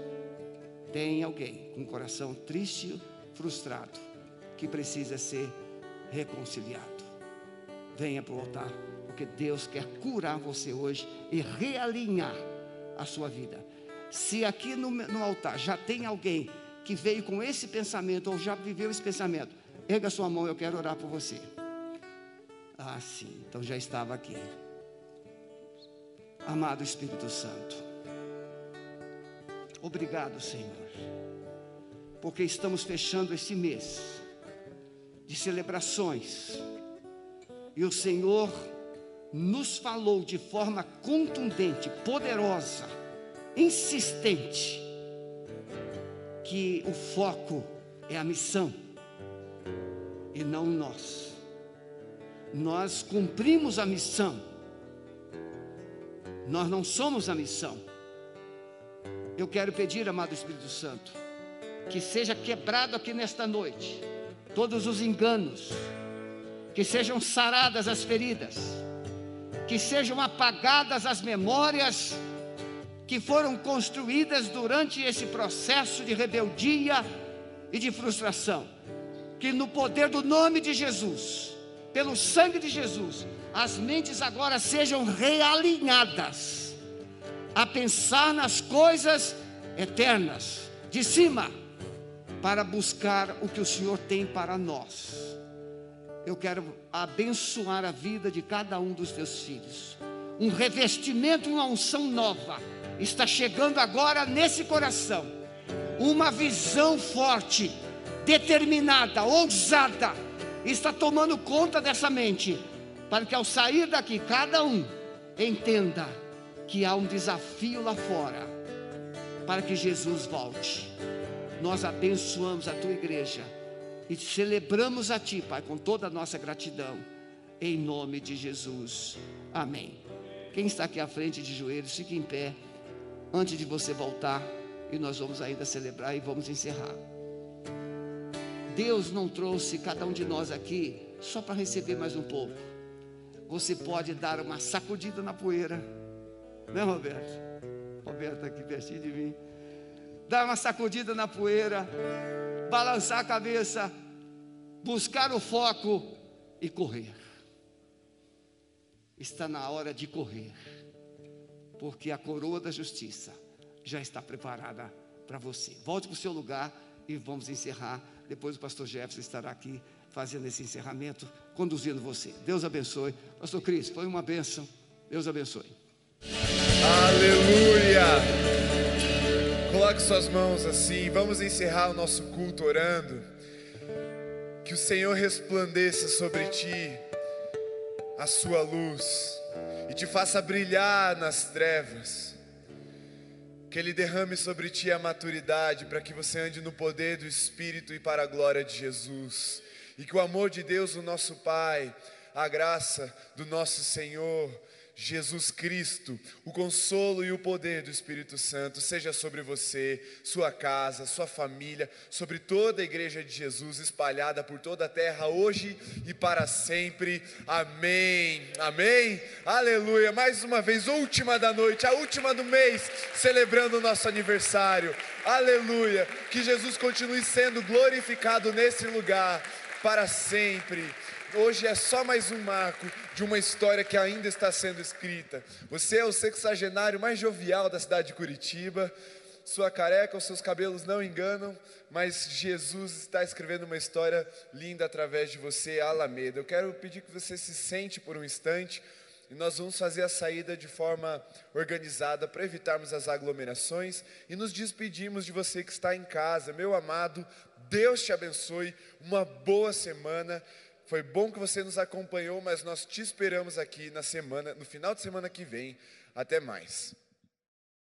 Tem alguém com o coração triste, frustrado, que precisa ser reconciliado. Venha para o altar, porque Deus quer curar você hoje e realinhar a sua vida. Se aqui no, no altar já tem alguém que veio com esse pensamento ou já viveu esse pensamento, erga sua mão, eu quero orar por você. Ah, sim, então já estava aqui. Amado Espírito Santo. Obrigado, Senhor, porque estamos fechando esse mês de celebrações e o Senhor nos falou de forma contundente, poderosa, insistente, que o foco é a missão e não nós. Nós cumprimos a missão, nós não somos a missão Eu quero pedir, amado Espírito Santo, que seja quebrado aqui nesta noite todos os enganos, que sejam saradas as feridas, que sejam apagadas as memórias que foram construídas durante esse processo de rebeldia e de frustração. Que no poder do nome de Jesus, pelo sangue de Jesus, as mentes agora sejam realinhadas a pensar nas coisas eternas, de cima, para buscar o que o Senhor tem para nós. Eu quero abençoar a vida de cada um dos teus filhos. Um revestimento, uma unção nova está chegando agora nesse coração. Uma visão forte, determinada, ousada, está tomando conta dessa mente, para que ao sair daqui, cada um entenda que há um desafio lá fora, para que Jesus volte. Nós abençoamos a tua igreja e celebramos a ti, Pai, com toda a nossa gratidão, em nome de Jesus. Amém. Quem está aqui à frente de joelhos, fique em pé antes de você voltar e nós vamos ainda celebrar e vamos encerrar. Deus não trouxe cada um de nós aqui só para receber mais um pouco. Você pode dar uma sacudida na poeira, né, Roberto? Roberto aqui pertinho de mim. Dar uma sacudida na poeira, balançar a cabeça, buscar o foco e correr. Está na hora de correr porque a coroa da justiça já está preparada para você. Volte para o seu lugar e vamos encerrar. Depois o pastor Jefferson estará aqui fazendo esse encerramento, conduzindo você. Deus abençoe. Pastor Cris, foi uma bênção. Deus abençoe. Aleluia! Coloque suas mãos assim. Vamos encerrar o nosso culto orando. Que o Senhor resplandeça sobre ti a sua luz e te faça brilhar nas trevas. Que Ele derrame sobre ti a maturidade para que você ande no poder do Espírito e para a glória de Jesus. E que o amor de Deus, o nosso Pai, a graça do nosso Senhor, Jesus Cristo, o consolo e o poder do Espírito Santo seja sobre você, sua casa, sua família, sobre toda a igreja de Jesus espalhada por toda a terra hoje e para sempre. Amém. Amém. Aleluia. Mais uma vez, última da noite, a última do mês, celebrando o nosso aniversário. Aleluia. Que Jesus continue sendo glorificado nesse lugar para sempre. Hoje é só mais um marco de uma história que ainda está sendo escrita. Você é o sexagenário mais jovial da cidade de Curitiba. Sua careca, os seus cabelos não enganam, mas Jesus está escrevendo uma história linda através de você, Alameda. Eu quero pedir que você se sente por um instante e nós vamos fazer a saída de forma organizada para evitarmos as aglomerações e nos despedimos de você que está em casa. Meu amado, Deus te abençoe, uma boa semana. Foi bom que você nos acompanhou, mas nós te esperamos aqui na semana, no final de semana que vem. Até mais.